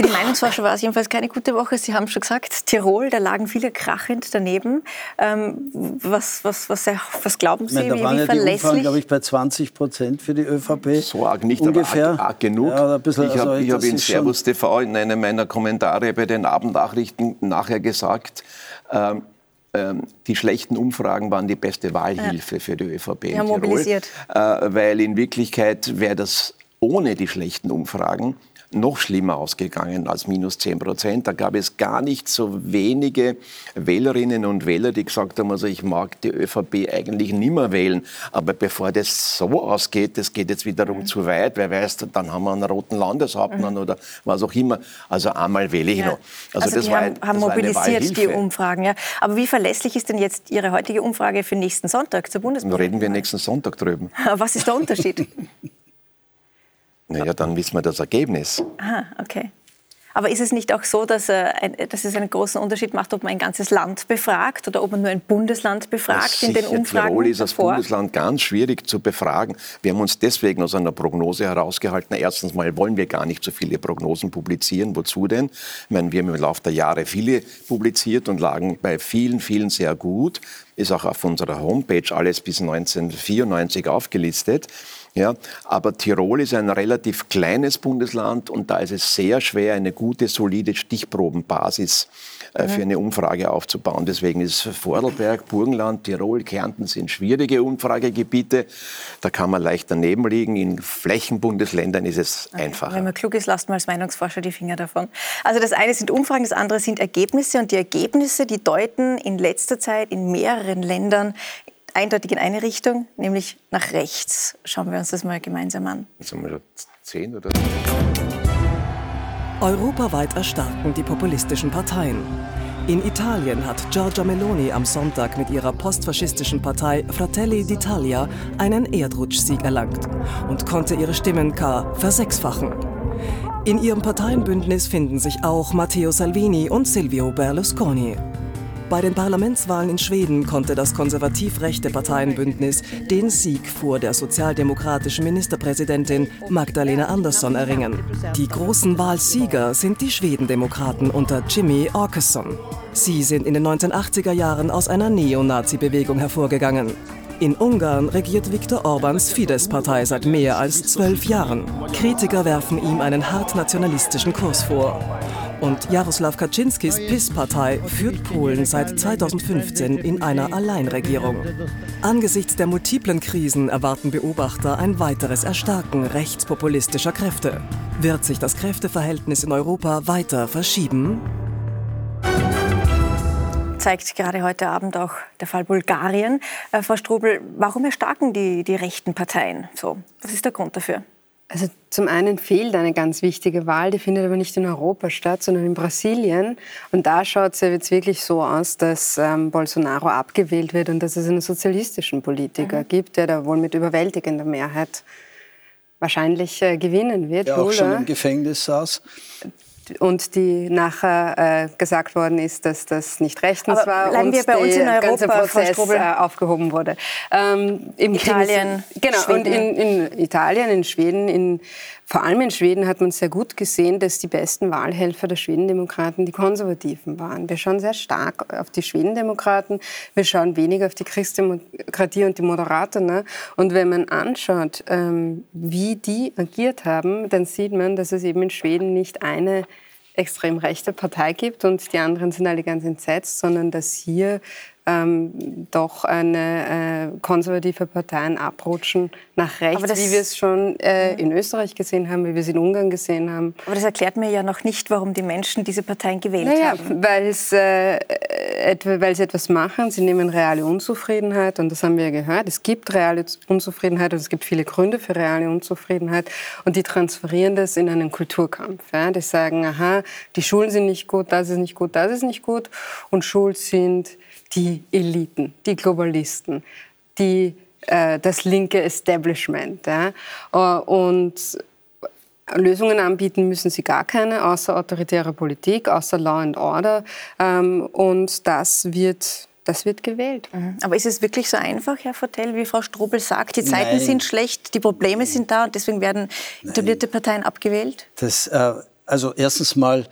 Für die Meinungsforscher war es jedenfalls keine gute Woche. Sie haben schon gesagt, Tirol, da lagen viele krachend daneben. Ähm, was, was, was, was, glauben Sie, meine, da wie, waren wie ja verlässlich? Die Umfragen, glaube ich, bei 20 Prozent für die ÖVP. So arg nicht, Ungefähr. aber arg, arg genug. Ja, bisschen, ich habe also, hab in Servus TV in einem meiner Kommentare bei den Abendnachrichten nachher gesagt, ähm, ähm, die schlechten Umfragen waren die beste Wahlhilfe ja. für die ÖVP ja, in Tirol, äh, weil in Wirklichkeit wäre das ohne die schlechten Umfragen noch schlimmer ausgegangen als minus 10 Prozent. Da gab es gar nicht so wenige Wählerinnen und Wähler, die gesagt haben, also ich mag die ÖVP eigentlich nimmer wählen. Aber bevor das so ausgeht, das geht jetzt wiederum mhm. zu weit, wer weiß, dann haben wir einen roten Landeshauptmann mhm. oder was auch immer. Also einmal wähle ich ja. noch. Also, also das die war, haben, haben mobilisiert die Umfragen. Ja. Aber wie verlässlich ist denn jetzt Ihre heutige Umfrage für nächsten Sonntag zur Bundespolitik? Reden wir nächsten Sonntag drüben. Was ist der Unterschied? Naja, dann wissen wir das Ergebnis. Aha, okay. Aber ist es nicht auch so, dass, äh, dass, es einen großen Unterschied macht, ob man ein ganzes Land befragt oder ob man nur ein Bundesland befragt ja, in den Umfragen? Tirol ist als Bundesland ganz schwierig zu befragen. Wir haben uns deswegen aus einer Prognose herausgehalten. Erstens mal wollen wir gar nicht so viele Prognosen publizieren. Wozu denn? Ich meine, wir haben im Laufe der Jahre viele publiziert und lagen bei vielen, vielen sehr gut. Ist auch auf unserer Homepage alles bis 1994 aufgelistet. Ja, aber Tirol ist ein relativ kleines Bundesland und da ist es sehr schwer, eine gute, solide Stichprobenbasis äh, für eine Umfrage aufzubauen. Deswegen ist Vorarlberg, Burgenland, Tirol, Kärnten sind schwierige Umfragegebiete. Da kann man leicht daneben liegen. In Flächenbundesländern ist es okay. einfacher. Wenn man klug ist, lasst man als Meinungsforscher die Finger davon. Also das eine sind Umfragen, das andere sind Ergebnisse. Und die Ergebnisse, die deuten in letzter Zeit in mehreren Ländern eindeutig in eine Richtung, nämlich nach rechts. Schauen wir uns das mal gemeinsam an. Jetzt haben wir schon zehn oder? Europaweit erstarken die populistischen Parteien. In Italien hat Giorgia Meloni am Sonntag mit ihrer postfaschistischen Partei Fratelli d'Italia einen Erdrutschsieg erlangt und konnte ihre Stimmen gar versechsfachen. In ihrem Parteienbündnis finden sich auch Matteo Salvini und Silvio Berlusconi. Bei den Parlamentswahlen in Schweden konnte das konservativ-rechte Parteienbündnis den Sieg vor der sozialdemokratischen Ministerpräsidentin Magdalena Andersson erringen. Die großen Wahlsieger sind die Schwedendemokraten unter Jimmy Åkesson. Sie sind in den 1980er Jahren aus einer Neonazi-Bewegung hervorgegangen. In Ungarn regiert Viktor Orbans Fidesz-Partei seit mehr als zwölf Jahren. Kritiker werfen ihm einen hart nationalistischen Kurs vor. Und Jaroslaw Kaczynskis PIS-Partei führt Polen seit 2015 in einer Alleinregierung. Angesichts der multiplen Krisen erwarten Beobachter ein weiteres Erstarken rechtspopulistischer Kräfte. Wird sich das Kräfteverhältnis in Europa weiter verschieben? zeigt gerade heute Abend auch der Fall Bulgarien. Äh, Frau Strubel, warum erstarken die, die rechten Parteien so? Was ist der Grund dafür? Also zum einen fehlt eine ganz wichtige Wahl, die findet aber nicht in Europa statt, sondern in Brasilien. Und da schaut es ja jetzt wirklich so aus, dass ähm, Bolsonaro abgewählt wird und dass es einen sozialistischen Politiker mhm. gibt, der da wohl mit überwältigender Mehrheit wahrscheinlich äh, gewinnen wird. Der auch schon im Gefängnis saß und die nachher äh, gesagt worden ist, dass das nicht rechtens Aber war und wir bei uns in Europa, ganze Prozess äh, aufgehoben wurde. Ähm, Italien, genau Schweden. und in, in, Italien, in Schweden, in, vor allem in Schweden hat man sehr gut gesehen, dass die besten Wahlhelfer der Schwedendemokraten die Konservativen waren. Wir schauen sehr stark auf die Schwedendemokraten, wir schauen weniger auf die Christdemokratie und die Moderaten. Ne? Und wenn man anschaut, ähm, wie die agiert haben, dann sieht man, dass es eben in Schweden nicht eine extrem rechte Partei gibt und die anderen sind alle ganz entsetzt, sondern dass hier ähm, doch eine äh, konservative Parteien abrutschen nach rechts, wie wir es schon äh, in Österreich gesehen haben, wie wir es in Ungarn gesehen haben. Aber das erklärt mir ja noch nicht, warum die Menschen diese Parteien gewählt naja, haben. Weil äh, weil sie etwas machen, sie nehmen reale Unzufriedenheit und das haben wir ja gehört. Es gibt reale Unzufriedenheit und es gibt viele Gründe für reale Unzufriedenheit und die transferieren das in einen Kulturkampf. Ja? Die sagen, aha, die Schulen sind nicht gut, das ist nicht gut, das ist nicht gut und Schuld sind die Eliten, die Globalisten, die, äh, das linke Establishment. Ja? Äh, und Lösungen anbieten müssen sie gar keine, außer autoritärer Politik, außer Law and Order. Ähm, und das wird das wird gewählt. Mhm. Aber ist es wirklich so einfach, Herr Fortell, wie Frau Strobel sagt, die Zeiten Nein. sind schlecht, die Probleme sind da und deswegen werden etablierte Parteien abgewählt? Das, äh, also erstens mal,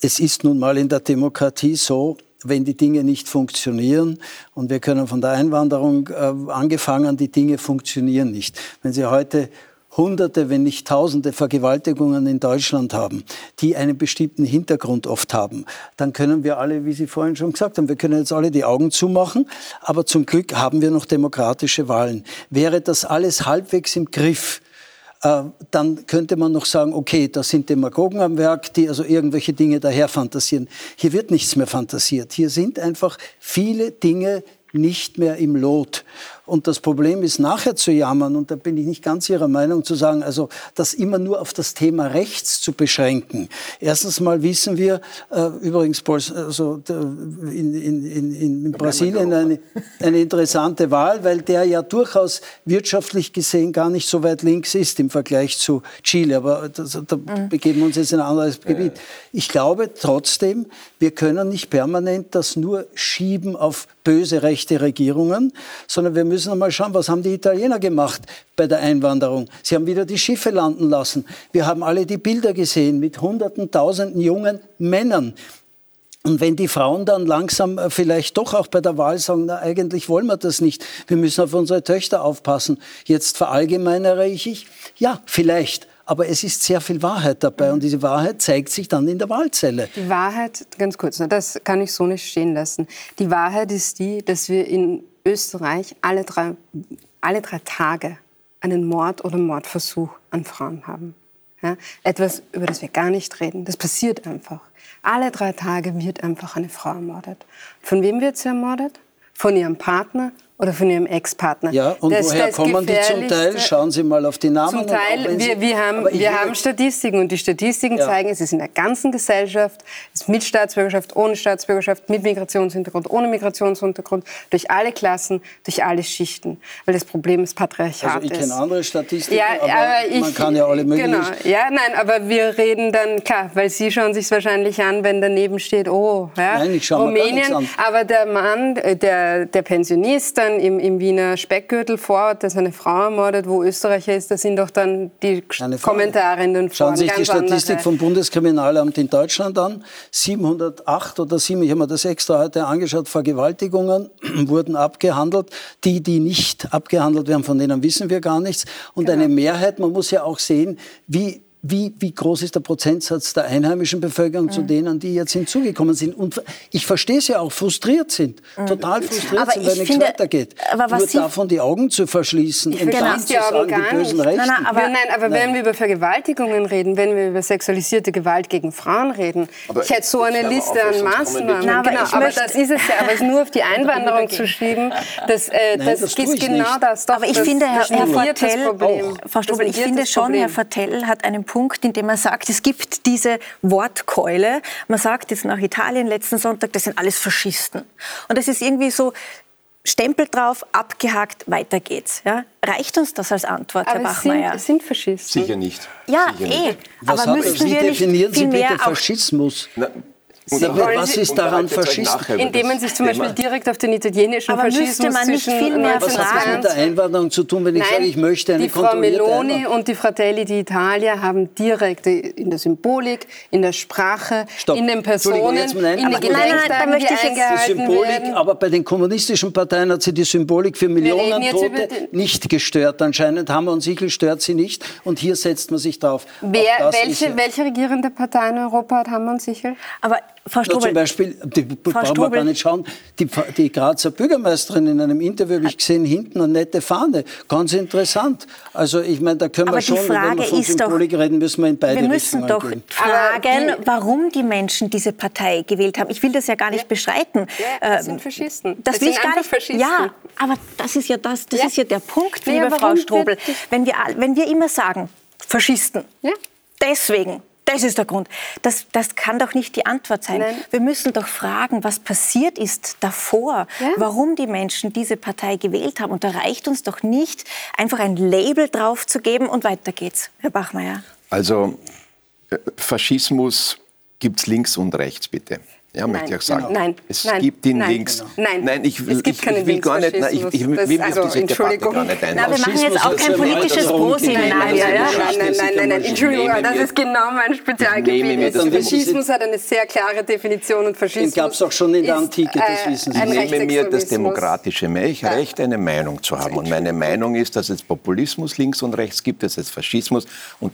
es ist nun mal in der Demokratie so, wenn die Dinge nicht funktionieren. Und wir können von der Einwanderung äh, angefangen, die Dinge funktionieren nicht. Wenn Sie heute Hunderte, wenn nicht Tausende Vergewaltigungen in Deutschland haben, die einen bestimmten Hintergrund oft haben, dann können wir alle, wie Sie vorhin schon gesagt haben, wir können jetzt alle die Augen zumachen, aber zum Glück haben wir noch demokratische Wahlen. Wäre das alles halbwegs im Griff, dann könnte man noch sagen, okay, da sind Demagogen am Werk, die also irgendwelche Dinge daher fantasieren. Hier wird nichts mehr fantasiert. Hier sind einfach viele Dinge nicht mehr im Lot. Und das Problem ist, nachher zu jammern, und da bin ich nicht ganz Ihrer Meinung, zu sagen, also das immer nur auf das Thema rechts zu beschränken. Erstens mal wissen wir, äh, übrigens also in, in, in, in Brasilien eine, eine interessante Wahl, weil der ja durchaus wirtschaftlich gesehen gar nicht so weit links ist im Vergleich zu Chile. Aber das, da mhm. begeben wir uns jetzt in ein anderes Gebiet. Ich glaube trotzdem, wir können nicht permanent das nur schieben auf böse rechte Regierungen, sondern wir müssen einmal schauen, was haben die Italiener gemacht bei der Einwanderung. Sie haben wieder die Schiffe landen lassen. Wir haben alle die Bilder gesehen mit hunderten, tausenden jungen Männern. Und wenn die Frauen dann langsam äh, vielleicht doch auch bei der Wahl sagen, na, eigentlich wollen wir das nicht, wir müssen auf unsere Töchter aufpassen, jetzt verallgemeinere ich, ja, vielleicht aber es ist sehr viel Wahrheit dabei und diese Wahrheit zeigt sich dann in der Wahlzelle. Die Wahrheit, ganz kurz, das kann ich so nicht stehen lassen. Die Wahrheit ist die, dass wir in Österreich alle drei, alle drei Tage einen Mord oder Mordversuch an Frauen haben. Ja? Etwas, über das wir gar nicht reden. Das passiert einfach. Alle drei Tage wird einfach eine Frau ermordet. Von wem wird sie ermordet? Von ihrem Partner oder von Ihrem Ex-Partner. Ja, und das, woher das kommen die zum Teil? Schauen Sie mal auf die Namen. Zum Teil, wir, wir, haben, wir haben Statistiken und die Statistiken ja. zeigen, es ist in der ganzen Gesellschaft, es ist mit Staatsbürgerschaft, ohne Staatsbürgerschaft, mit Migrationshintergrund, ohne Migrationshintergrund, durch alle Klassen, durch alle Schichten. Weil das Problem ist Patriarchat also ich kenne andere Statistiken, ja, aber, aber ich, man kann ja alle möglichen... Genau, ja, nein, aber wir reden dann, klar, weil Sie schauen sich wahrscheinlich an, wenn daneben steht, oh, ja, nein, ich schaue Rumänien, an. aber der Mann, äh, der, der Pensionist dann dann im, im Wiener Speckgürtel Vorort, dass eine Frau ermordet, wo Österreicher ist, da sind doch dann die Kommentare in den Foren Schauen Sie sich die Statistik andere. vom Bundeskriminalamt in Deutschland an. 708 oder 7, ich habe mir das extra heute angeschaut, Vergewaltigungen wurden abgehandelt. Die, die nicht abgehandelt werden, von denen wissen wir gar nichts. Und genau. eine Mehrheit, man muss ja auch sehen, wie wie, wie groß ist der Prozentsatz der einheimischen Bevölkerung mhm. zu denen, die jetzt hinzugekommen sind? Und ich verstehe sie auch, frustriert sind, mhm. total frustriert aber sind, weil nichts weitergeht. Aber was Nur Sie davon die Augen zu verschließen ich und dann zu sagen, die bösen nicht. Rechten. Nein, nein, aber, nein, aber nein. wenn wir über Vergewaltigungen reden, wenn wir über sexualisierte Gewalt gegen Frauen reden, aber ich hätte so eine Liste an Maßnahmen. Na, aber genau, aber das ist es ja, aber es nur auf die Einwanderung zu schieben, das, äh, das, das ist genau nicht. das. Doch, aber ich finde, Herr, Herr Vertell, Frau Strobel, ich finde schon, Herr Vertell hat einen Punkt, in dem er sagt, es gibt diese Wortkeule. Man sagt jetzt nach Italien letzten Sonntag, das sind alles Faschisten. Und das ist irgendwie so, Stempel drauf, abgehakt, weiter geht's. Ja? Reicht uns das als Antwort, aber Herr Bachmeier? Es sind, sind Faschisten. Sicher nicht. Ja, Sicher eh. Nicht. Was aber müssen Sie wir definieren Sie bitte Faschismus? Na, und was ist daran faschistisch? Indem man sich zum Beispiel direkt auf den italienischen aber Faschismus man nicht viel mehr Was hat das mit der Einwanderung zu tun, wenn ich Nein, sage, ich möchte eine die Frau Meloni und die Fratelli d'Italia haben direkt in der Symbolik, in der Sprache, Stopp. in den Personen, jetzt, nein, in den Gedenktagen, die eingehalten die Symbolik, werden. Aber bei den kommunistischen Parteien hat sie die Symbolik für Millionen Tote nicht gestört. Anscheinend Hammer und Sichel stört sie nicht. Und hier setzt man sich drauf. Wer, welche, welche regierende Partei in Europa hat Hammer und Sichel? Aber Frau Strobel. zum Beispiel, die brauchen wir gar nicht schauen, die, die Grazer Bürgermeisterin in einem Interview habe ich gesehen, hinten eine nette Fahne. Ganz interessant. Also ich meine, da können Aber wir schon, wenn wir von Symbolik reden, müssen wir in beide Wir müssen Richtungen doch gehen. fragen, warum die Menschen diese Partei gewählt haben. Ich will das ja gar nicht bestreiten. Ja, das Ähm, sind Faschisten. Das, Das will sind ich gar nicht. Faschisten. Ja, aber das ist ja das, das Ja. ist ja der Punkt, Ja, liebe Frau Strobel. Wenn wir, wenn wir immer sagen, Faschisten, Ja. deswegen, das ist der Grund. Das, das kann doch nicht die Antwort sein. Nein. Wir müssen doch fragen, was passiert ist davor, Ja. warum die Menschen diese Partei gewählt haben. Und da reicht uns doch nicht, einfach ein Label drauf zu geben und weiter geht's. Herr Bachmeier. Also äh, Faschismus gibt es links und rechts, bitte. Ja, möchte ich auch sagen. genau. Nein, es nein, gibt ihn nein, links. genau. Nein, nein ich will, es gibt ich, keinen ich will gar nicht, nein, ich, ich will mich auf diese also, Debatte Entschuldigung. gar nicht ein. Na, wir machen jetzt auch kein politisches Pro-Seminar Nein, nein, Ja? nein, nein, nein, nein, nein, nein, Entschuldigung, das ist genau mein Spezialgebiet. Faschismus hat eine sehr klare Definition und Faschismus Den gab's auch schon in der Antike, das äh, wissen Sie. Ich nehme mir das demokratische Recht, Recht, eine Meinung zu haben. Und meine Meinung ist, dass es Populismus links und rechts gibt, dass es Faschismus und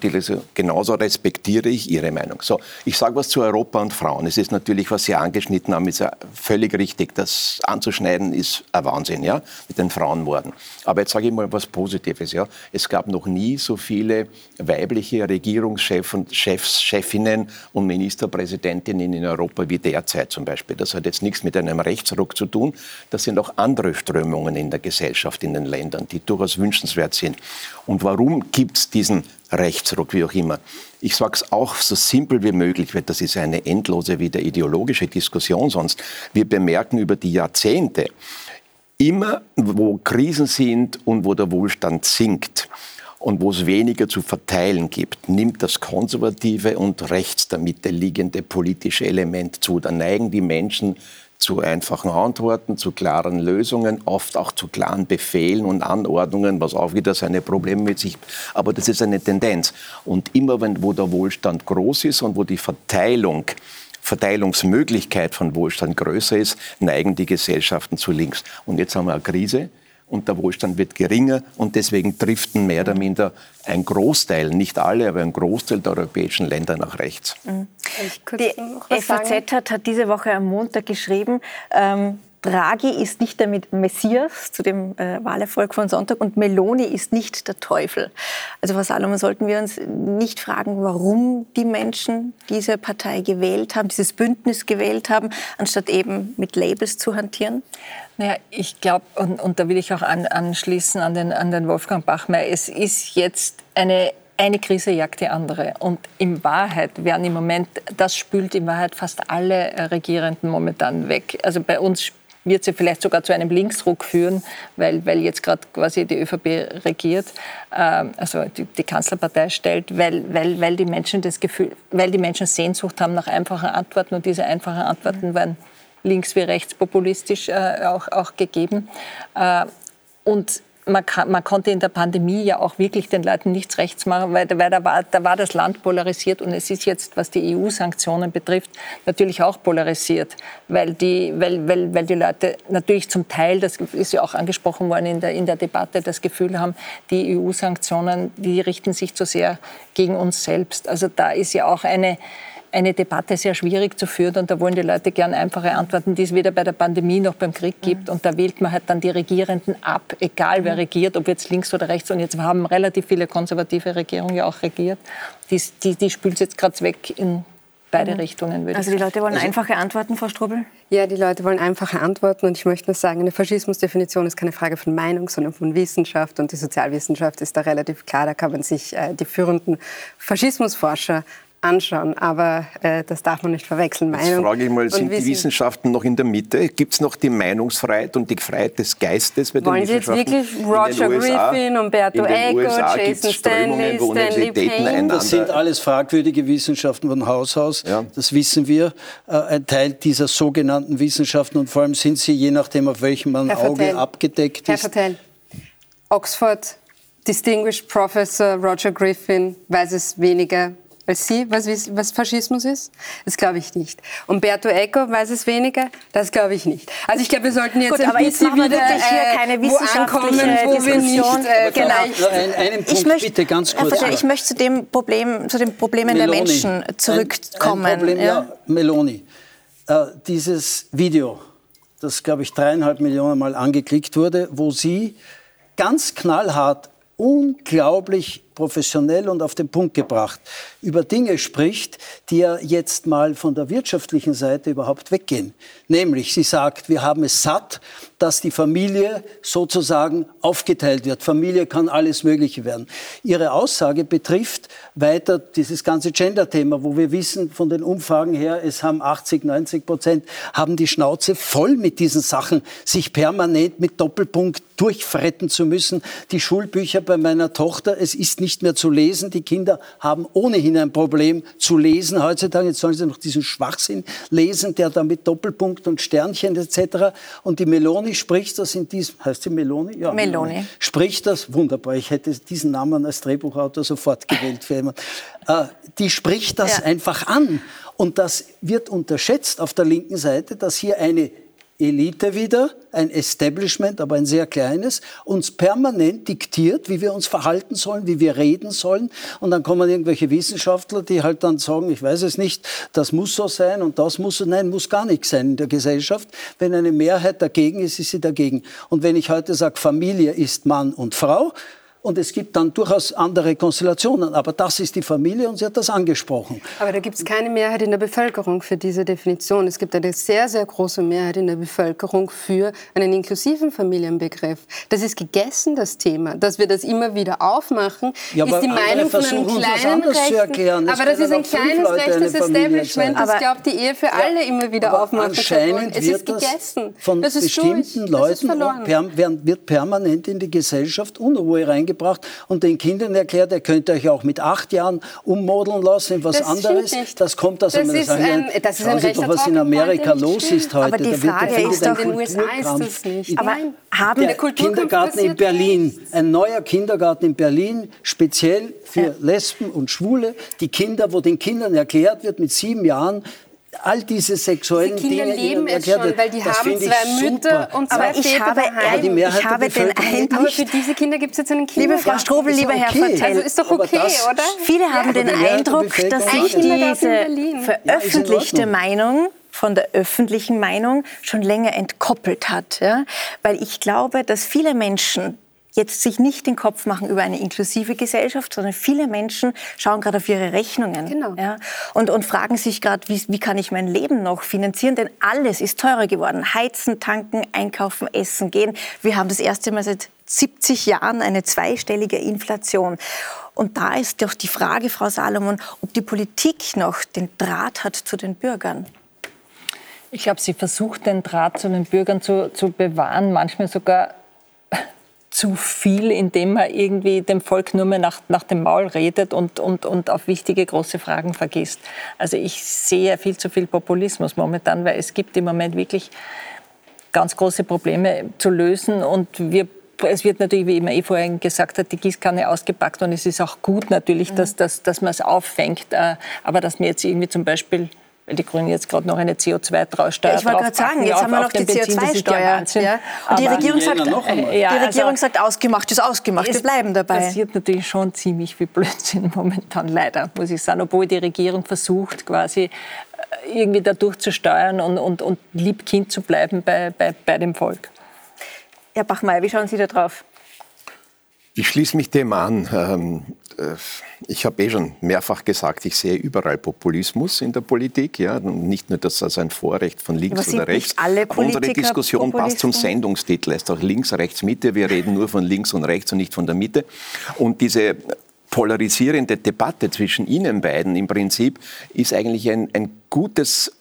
genauso respektiere ich Ihre Meinung. So, ich sage was zu Europa und Frauen. Es ist natürlich, was Sie angeschnitten haben, ist ja völlig richtig. Das anzuschneiden ist ein Wahnsinn, ja, mit den Frauenmorden. Aber jetzt sage ich mal was Positives, ja. Es gab noch nie so viele weibliche Regierungschefs Chefs, Chefinnen und Ministerpräsidentinnen in Europa wie derzeit zum Beispiel. Das hat jetzt nichts mit einem Rechtsruck zu tun. Das sind auch andere Strömungen in der Gesellschaft, in den Ländern, die durchaus wünschenswert sind. Und warum gibt es diesen Rechtsruck, wie auch immer? Ich sage es auch so simpel wie möglich, weil das ist eine endlose, wieder ideologische Diskussion sonst. Wir bemerken über die Jahrzehnte, immer wo Krisen sind und wo der Wohlstand sinkt, und wo es weniger zu verteilen gibt, nimmt das konservative und rechts der Mitte liegende politische Element zu. Da neigen die Menschen zu einfachen Antworten, zu klaren Lösungen, oft auch zu klaren Befehlen und Anordnungen, was auch wieder seine Probleme mit sich. Aber das ist eine Tendenz. Und immer, wenn, wo der Wohlstand groß ist und wo die Verteilung Verteilungsmöglichkeit von Wohlstand größer ist, neigen die Gesellschaften zu links. Und jetzt haben wir eine Krise und der Wohlstand wird geringer und deswegen driften mehr oder minder ein Großteil, nicht alle, aber ein Großteil der europäischen Länder nach rechts. Die FAZ hat, hat diese Woche am Montag geschrieben, ähm, Draghi ist nicht der Messias zu dem äh, Wahlerfolg von Sonntag und Meloni ist nicht der Teufel. Also Frau Salomon, sollten wir uns nicht fragen, warum die Menschen diese Partei gewählt haben, dieses Bündnis gewählt haben, anstatt eben mit Labels zu hantieren? Naja, ich glaube, und, und da will ich auch an, anschließen an den, an den Wolfgang Bachmeier, es ist jetzt eine eine Krise jagt die andere. Und in Wahrheit werden im Moment, das spült in Wahrheit fast alle äh, Regierenden momentan weg. Also bei uns wird sie vielleicht sogar zu einem Linksruck führen, weil, weil jetzt gerade quasi die ÖVP regiert, ähm, also die, die, Kanzlerpartei stellt, weil, weil, weil die Menschen das Gefühl, weil die Menschen Sehnsucht haben nach einfachen Antworten und diese einfachen Antworten werden links wie rechts populistisch äh, auch, auch gegeben. Äh, und man, kann, man, konnte in der Pandemie ja auch wirklich den Leuten nichts rechts machen, weil, weil da, war, da, war, das Land polarisiert und es ist jetzt, was die EU-Sanktionen betrifft, natürlich auch polarisiert, weil die, weil, weil, weil die Leute natürlich zum Teil, das ist ja auch angesprochen worden in der, in der Debatte, das Gefühl haben, die EU-Sanktionen, die richten sich zu sehr gegen uns selbst. Also da ist ja auch eine eine Debatte sehr schwierig zu führen und da wollen die Leute gern einfache Antworten, die es weder bei der Pandemie noch beim Krieg gibt. Und da wählt man halt dann die Regierenden ab, egal wer regiert, ob jetzt links oder rechts. Und jetzt haben relativ viele konservative Regierungen ja auch regiert. Die, die, die spült jetzt gerade weg in beide mhm. Richtungen. Also die Leute wollen also, einfache Antworten, Frau Strobel? Ja, die Leute wollen einfache Antworten. Und ich möchte nur sagen, eine Faschismusdefinition ist keine Frage von Meinung, sondern von Wissenschaft. Und die Sozialwissenschaft ist da relativ klar. Da kann man sich äh, die führenden Faschismusforscher anschauen. Aber äh, das darf man nicht verwechseln. Meinung Jetzt frage ich mal, sind die Wissenschaften noch in der Mitte? Gibt es noch die Meinungsfreiheit und die Freiheit des Geistes bei den Wollen Sie jetzt wirklich Roger Griffin, Umberto Eco, Jason Stanley, Stanley Payne? Das sind alles fragwürdige Wissenschaften von Haus aus. Ja. Das wissen wir. Äh, ein Teil dieser sogenannten Wissenschaften und vor allem sind sie, je nachdem, auf welchem man Herr Auge Vertel. abgedeckt Herr ist. Vertel, Oxford Distinguished Professor Roger Griffin weiß es weniger als Sie, was, was Faschismus ist? Das glaube ich nicht. Umberto Eco weiß es weniger? Das glaube ich nicht. Also ich glaube, wir sollten jetzt Gut, ein bisschen wieder hier äh, keine wo ankommen, wo wir nicht äh, Genau. vielleicht... Einen, einen Punkt Ich möchte, bitte ganz kurz. Vertel, ich möchte zu, dem Problem, zu den Problemen Meloni. der Menschen zurückkommen. Ein, ein Problem, ja. Meloni. äh, dieses Video, das, glaube ich, dreieinhalb Millionen Mal angeklickt wurde, wo sie ganz knallhart, unglaublich professionell und auf den Punkt gebracht, über Dinge spricht, die ja jetzt mal von der wirtschaftlichen Seite überhaupt weggehen. Nämlich, sie sagt, wir haben es satt, dass die Familie sozusagen aufgeteilt wird. Familie kann alles Mögliche werden. Ihre Aussage betrifft weiter dieses ganze Gender-Thema, wo wir wissen von den Umfragen her, es haben 80, 90 Prozent, haben die Schnauze voll mit diesen Sachen, sich permanent mit Doppelpunkt durchfretten zu müssen. Die Schulbücher bei meiner Tochter, es ist nicht mehr zu lesen. Die Kinder haben ohnehin ein Problem zu lesen heutzutage. Jetzt sollen sie noch diesen Schwachsinn lesen, der da mit Doppelpunkt und Sternchen etc. Und die Meloni spricht das in diesem, heißt sie Meloni? Ja, Meloni. Spricht das, wunderbar, ich hätte diesen Namen als Drehbuchautor sofort gewählt für jemanden. Äh, die spricht das ja. einfach an. Und das wird unterschätzt auf der linken Seite, dass hier eine Elite wieder, ein Establishment, aber ein sehr kleines, uns permanent diktiert, wie wir uns verhalten sollen, wie wir reden sollen. Und dann kommen irgendwelche Wissenschaftler, die halt dann sagen, ich weiß es nicht, das muss so sein und das muss so, nein, muss gar nichts sein in der Gesellschaft. Wenn eine Mehrheit dagegen ist, ist sie dagegen. Und wenn ich heute sage, Familie ist Mann und Frau, und es gibt dann durchaus andere Konstellationen. Aber das ist die Familie und sie hat das angesprochen. Aber da gibt es keine Mehrheit in der Bevölkerung für diese Definition. Es gibt eine sehr, sehr große Mehrheit in der Bevölkerung für einen inklusiven Familienbegriff. Das ist gegessen, das Thema. Dass wir das immer wieder aufmachen, ja, ist die Meinung von einem kleinen Rechten. Aber das ist ein kleines rechtes Establishment, das glaubt, die Ehe für alle immer wieder aufmachen anscheinend Es wird ist gegessen. Von das ist bestimmten durch. Leuten wird permanent in die Gesellschaft Unruhe reingebracht gebracht und den Kindern erklärt, ihr könnt euch auch mit acht Jahren ummodeln lassen in was das anderes. Das kommt aus das ist ein, das ist ein Sie doch, was in Amerika los ist heute. Aber die Frage da ist doch, in den USA ist das nicht. Aber haben der Kindergarten in Berlin, ein neuer Kindergarten in Berlin, speziell für ja. Lesben und Schwule, die Kinder, wo den Kindern erklärt wird mit sieben Jahren, all diese sexuellen diese Kinder Dinge leben es schon, weil die haben zwei Mütter und zwei Aber ich habe, daheim. ich habe den Eindruck, aber für diese Kinder gibt es jetzt einen Kindergarten. Liebe Frau Strobel, lieber Herr okay. Also ist doch okay, oder? Viele ja, haben den Eindruck, dass sich diese veröffentlichte Meinung von der öffentlichen Meinung schon länger entkoppelt hat. Ja? Weil ich glaube, dass viele Menschen jetzt sich nicht den Kopf machen über eine inklusive Gesellschaft, sondern viele Menschen schauen gerade auf ihre Rechnungen genau. ja, und, und fragen sich gerade, wie, wie kann ich mein Leben noch finanzieren? Denn alles ist teurer geworden. Heizen, tanken, einkaufen, essen, gehen. Wir haben das erste Mal seit 70 Jahren eine zweistellige Inflation. Und da ist doch die Frage, Frau Salomon, ob die Politik noch den Draht hat zu den Bürgern. Ich glaube, sie versucht, den Draht zu den Bürgern zu, zu bewahren, manchmal sogar zu viel, indem man irgendwie dem Volk nur mehr nach, nach dem Maul redet und, und, und auf wichtige große Fragen vergisst. Also ich sehe viel zu viel Populismus momentan, weil es gibt im Moment wirklich ganz große Probleme zu lösen und wir es wird natürlich, wie immer eh vorhin gesagt hat, die Gießkanne ausgepackt und es ist auch gut natürlich, dass, dass, dass man es auffängt. Äh, aber dass man jetzt irgendwie zum Beispiel weil die Grünen jetzt gerade noch eine CO2-Steuer ja, Ich wollte gerade sagen, jetzt haben wir noch die CO2-Steuer. Ja. Und die Regierung, sagt, äh, ja, die Regierung also, sagt, ausgemacht ist ausgemacht, wir bleiben dabei. Es passiert natürlich schon ziemlich viel Blödsinn momentan, leider, muss ich sagen. Obwohl die Regierung versucht, quasi äh, irgendwie dadurch zu steuern und, und, und Liebkind zu bleiben bei, bei, bei dem Volk. Herr Bachmeier, wie schauen Sie da drauf? Ich schließe mich dem an. Ähm, äh, ich habe eh schon mehrfach gesagt, ich sehe überall Populismus in der Politik. Ja, nicht nur das als ein Vorrecht von links oder rechts. Alle Aber unsere Diskussion passt zum Sendungstitel. Es ist auch links, rechts, Mitte. Wir reden nur von links und rechts und nicht von der Mitte. Und diese polarisierende Debatte zwischen Ihnen beiden im Prinzip ist eigentlich ein, ein gutes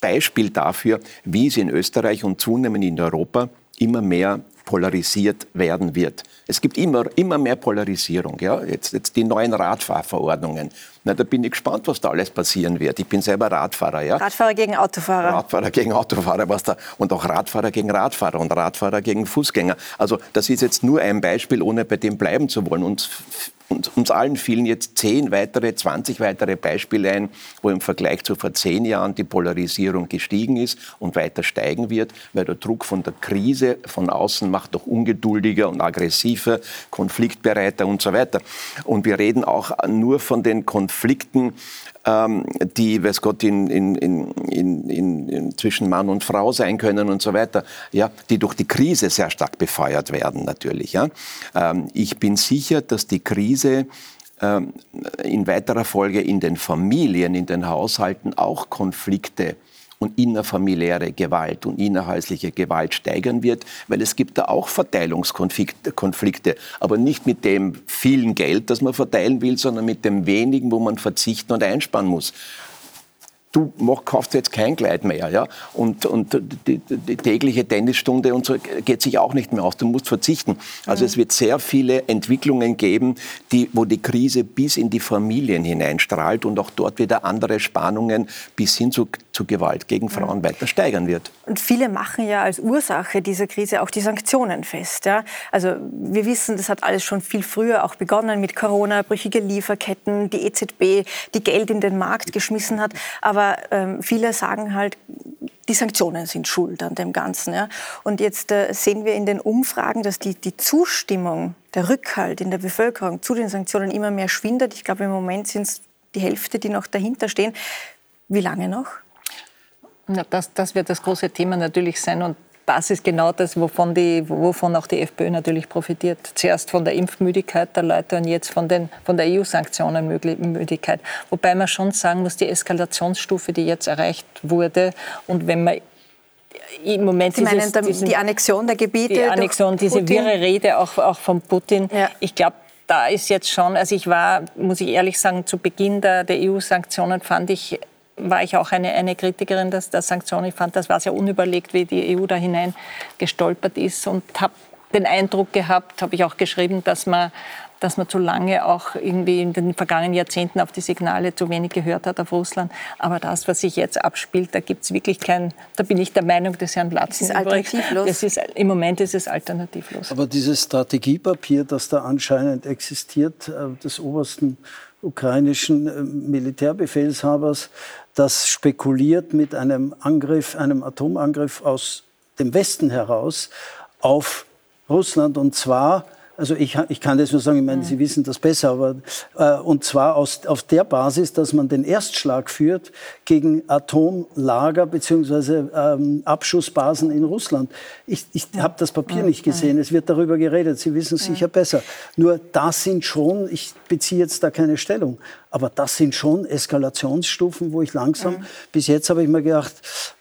Beispiel dafür, wie es in Österreich und zunehmend in Europa immer mehr polarisiert werden wird. Es gibt immer, immer mehr Polarisierung. Ja? Jetzt, jetzt die neuen Radfahrverordnungen. Na, da bin ich gespannt, was da alles passieren wird. Ich bin selber Radfahrer. Ja? Radfahrer gegen Autofahrer. Radfahrer gegen Autofahrer. Was da, und auch Radfahrer gegen Radfahrer und Radfahrer gegen Fußgänger. Also das ist jetzt nur ein Beispiel, ohne bei dem bleiben zu wollen. Und und uns allen fielen jetzt zehn weitere, 20 weitere Beispiele ein, wo im Vergleich zu vor zehn Jahren die Polarisierung gestiegen ist und weiter steigen wird, weil der Druck von der Krise von außen macht doch ungeduldiger und aggressiver, konfliktbereiter und so weiter. Und wir reden auch nur von den Konflikten ähm, die, weiß Gott, in, in, in, in, zwischen Mann und Frau sein können und so weiter, ja, die durch die Krise sehr stark befeuert werden natürlich. Ja. Ähm, ich bin sicher, dass die Krise ähm, in weiterer Folge in den Familien, in den Haushalten auch Konflikte und innerfamiliäre Gewalt und innerhäusliche Gewalt steigern wird, weil es gibt da auch Verteilungskonflikte, aber nicht mit dem vielen Geld, das man verteilen will, sondern mit dem wenigen, wo man verzichten und einsparen muss du mach, kaufst jetzt kein Kleid mehr, ja, und, und die, die, tägliche Tennisstunde und so geht sich auch nicht mehr aus. Du musst verzichten. Also mhm. es wird sehr viele Entwicklungen geben, die, wo die Krise bis in die Familien hineinstrahlt und auch dort wieder andere Spannungen bis hin zu, zu Gewalt gegen Frauen mhm. weiter steigern wird. Und viele machen ja als Ursache dieser Krise auch die Sanktionen fest. Ja? Also wir wissen, das hat alles schon viel früher auch begonnen mit Corona, brüchige Lieferketten, die EZB, die Geld in den Markt geschmissen hat. Aber aber ähm, viele sagen halt, die Sanktionen sind schuld an dem Ganzen. Ja. Und jetzt äh, sehen wir in den Umfragen, dass die, die Zustimmung, der Rückhalt in der Bevölkerung zu den Sanktionen immer mehr schwindet. Ich glaube, im Moment sind es die Hälfte, die noch dahinter stehen. Wie lange noch? Ja, das, das wird das große Thema natürlich sein. Und das ist genau das, wovon, die, wovon auch die FPÖ natürlich profitiert. Zuerst von der Impfmüdigkeit der Leute und jetzt von, den, von der EU-Sanktionenmüdigkeit. Wobei man schon sagen muss, die Eskalationsstufe, die jetzt erreicht wurde und wenn man im Moment Sie meinen dieses, diesen, die Annexion der Gebiete? Die Annexion, diese wirre Rede auch, auch von Putin. Ja. Ich glaube, da ist jetzt schon, also ich war, muss ich ehrlich sagen, zu Beginn der, der EU-Sanktionen fand ich war ich auch eine, eine Kritikerin der, der Sanktionen. Ich fand, das war sehr unüberlegt, wie die EU da hinein gestolpert ist und habe den Eindruck gehabt, habe ich auch geschrieben, dass man, dass man zu lange auch irgendwie in den vergangenen Jahrzehnten auf die Signale zu wenig gehört hat auf Russland. Aber das, was sich jetzt abspielt, da gibt es wirklich kein, da bin ich der Meinung des Herrn Latzen. Das ist alternativlos. Das ist, Im Moment ist es alternativlos. Aber dieses Strategiepapier, das da anscheinend existiert, äh, des obersten ukrainischen äh, Militärbefehlshabers, das spekuliert mit einem Angriff, einem Atomangriff aus dem Westen heraus auf Russland und zwar also ich, ich kann das nur sagen, ich meine, Sie wissen das besser, aber äh, und zwar aus, auf der Basis, dass man den Erstschlag führt gegen Atomlager bzw. Ähm, Abschussbasen in Russland. Ich, ich habe das Papier nicht gesehen, es wird darüber geredet, Sie wissen es sicher besser. Nur das sind schon, ich beziehe jetzt da keine Stellung, aber das sind schon Eskalationsstufen, wo ich langsam, mhm. bis jetzt habe ich mir gedacht,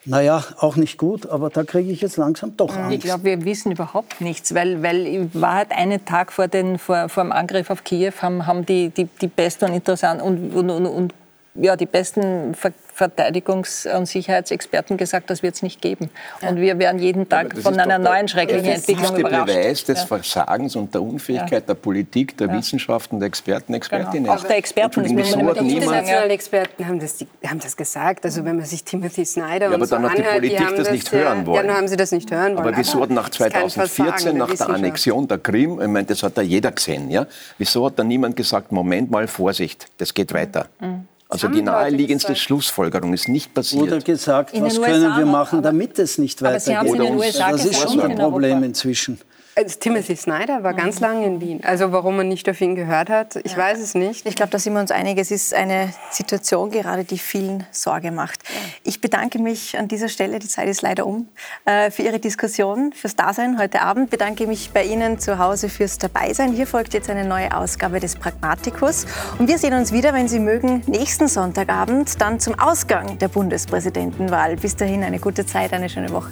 naja, auch nicht gut, aber da kriege ich jetzt langsam doch Angst. Ich glaube, wir wissen überhaupt nichts, weil, weil in Wahrheit einen Tag vor, den, vor, vor dem Angriff auf Kiew haben, haben die, die, die besten und interessanten und, und, und, und ja, die besten Ver Verteidigungs- und Sicherheitsexperten gesagt, das wird es nicht geben. Und wir werden jeden Tag von einer neuen schrecklichen Entwicklung überrascht. Das ist der Beweis des Versagens und der Unfähigkeit der Politik, der Wissenschaften, der Experten, Expertinnen. Genau. Auch der Experten. Die internationalen Experten haben das, haben das gesagt. Also wenn man sich Timothy Snyder ja, aber und dann hat die anhört, Politik die das nicht hören wollen. Ja, dann haben sie das nicht hören wollen. Aber wieso hat nach 2014, nach der Annexion der Krim, ich meine, das hat ja jeder gesehen, ja, wieso hat da niemand gesagt, Moment mal, Vorsicht, das geht weiter? Mhm. Also die naheliegendste Schlussfolgerung ist nicht passiert. Oder gesagt, was können wir machen, damit es nicht weitergeht. Das ist schon ein Problem inzwischen. Also Timothy Snyder war ganz lange in Wien. Also warum man nicht auf ihn gehört hat, ich ja. weiß es nicht. Ich glaube, da sind wir uns einig. Es ist eine Situation gerade, die vielen Sorge macht. Ja. Ich bedanke mich an dieser Stelle, die Zeit ist leider um, äh, für Ihre Diskussion, fürs Dasein heute Abend. Bedanke mich bei Ihnen zu Hause fürs Dabeisein. Hier folgt jetzt eine neue Ausgabe des Pragmaticus. Und wir sehen uns wieder, wenn Sie mögen, nächsten Sonntagabend, dann zum Ausgang der Bundespräsidentenwahl. Bis dahin eine gute Zeit, eine schöne Woche.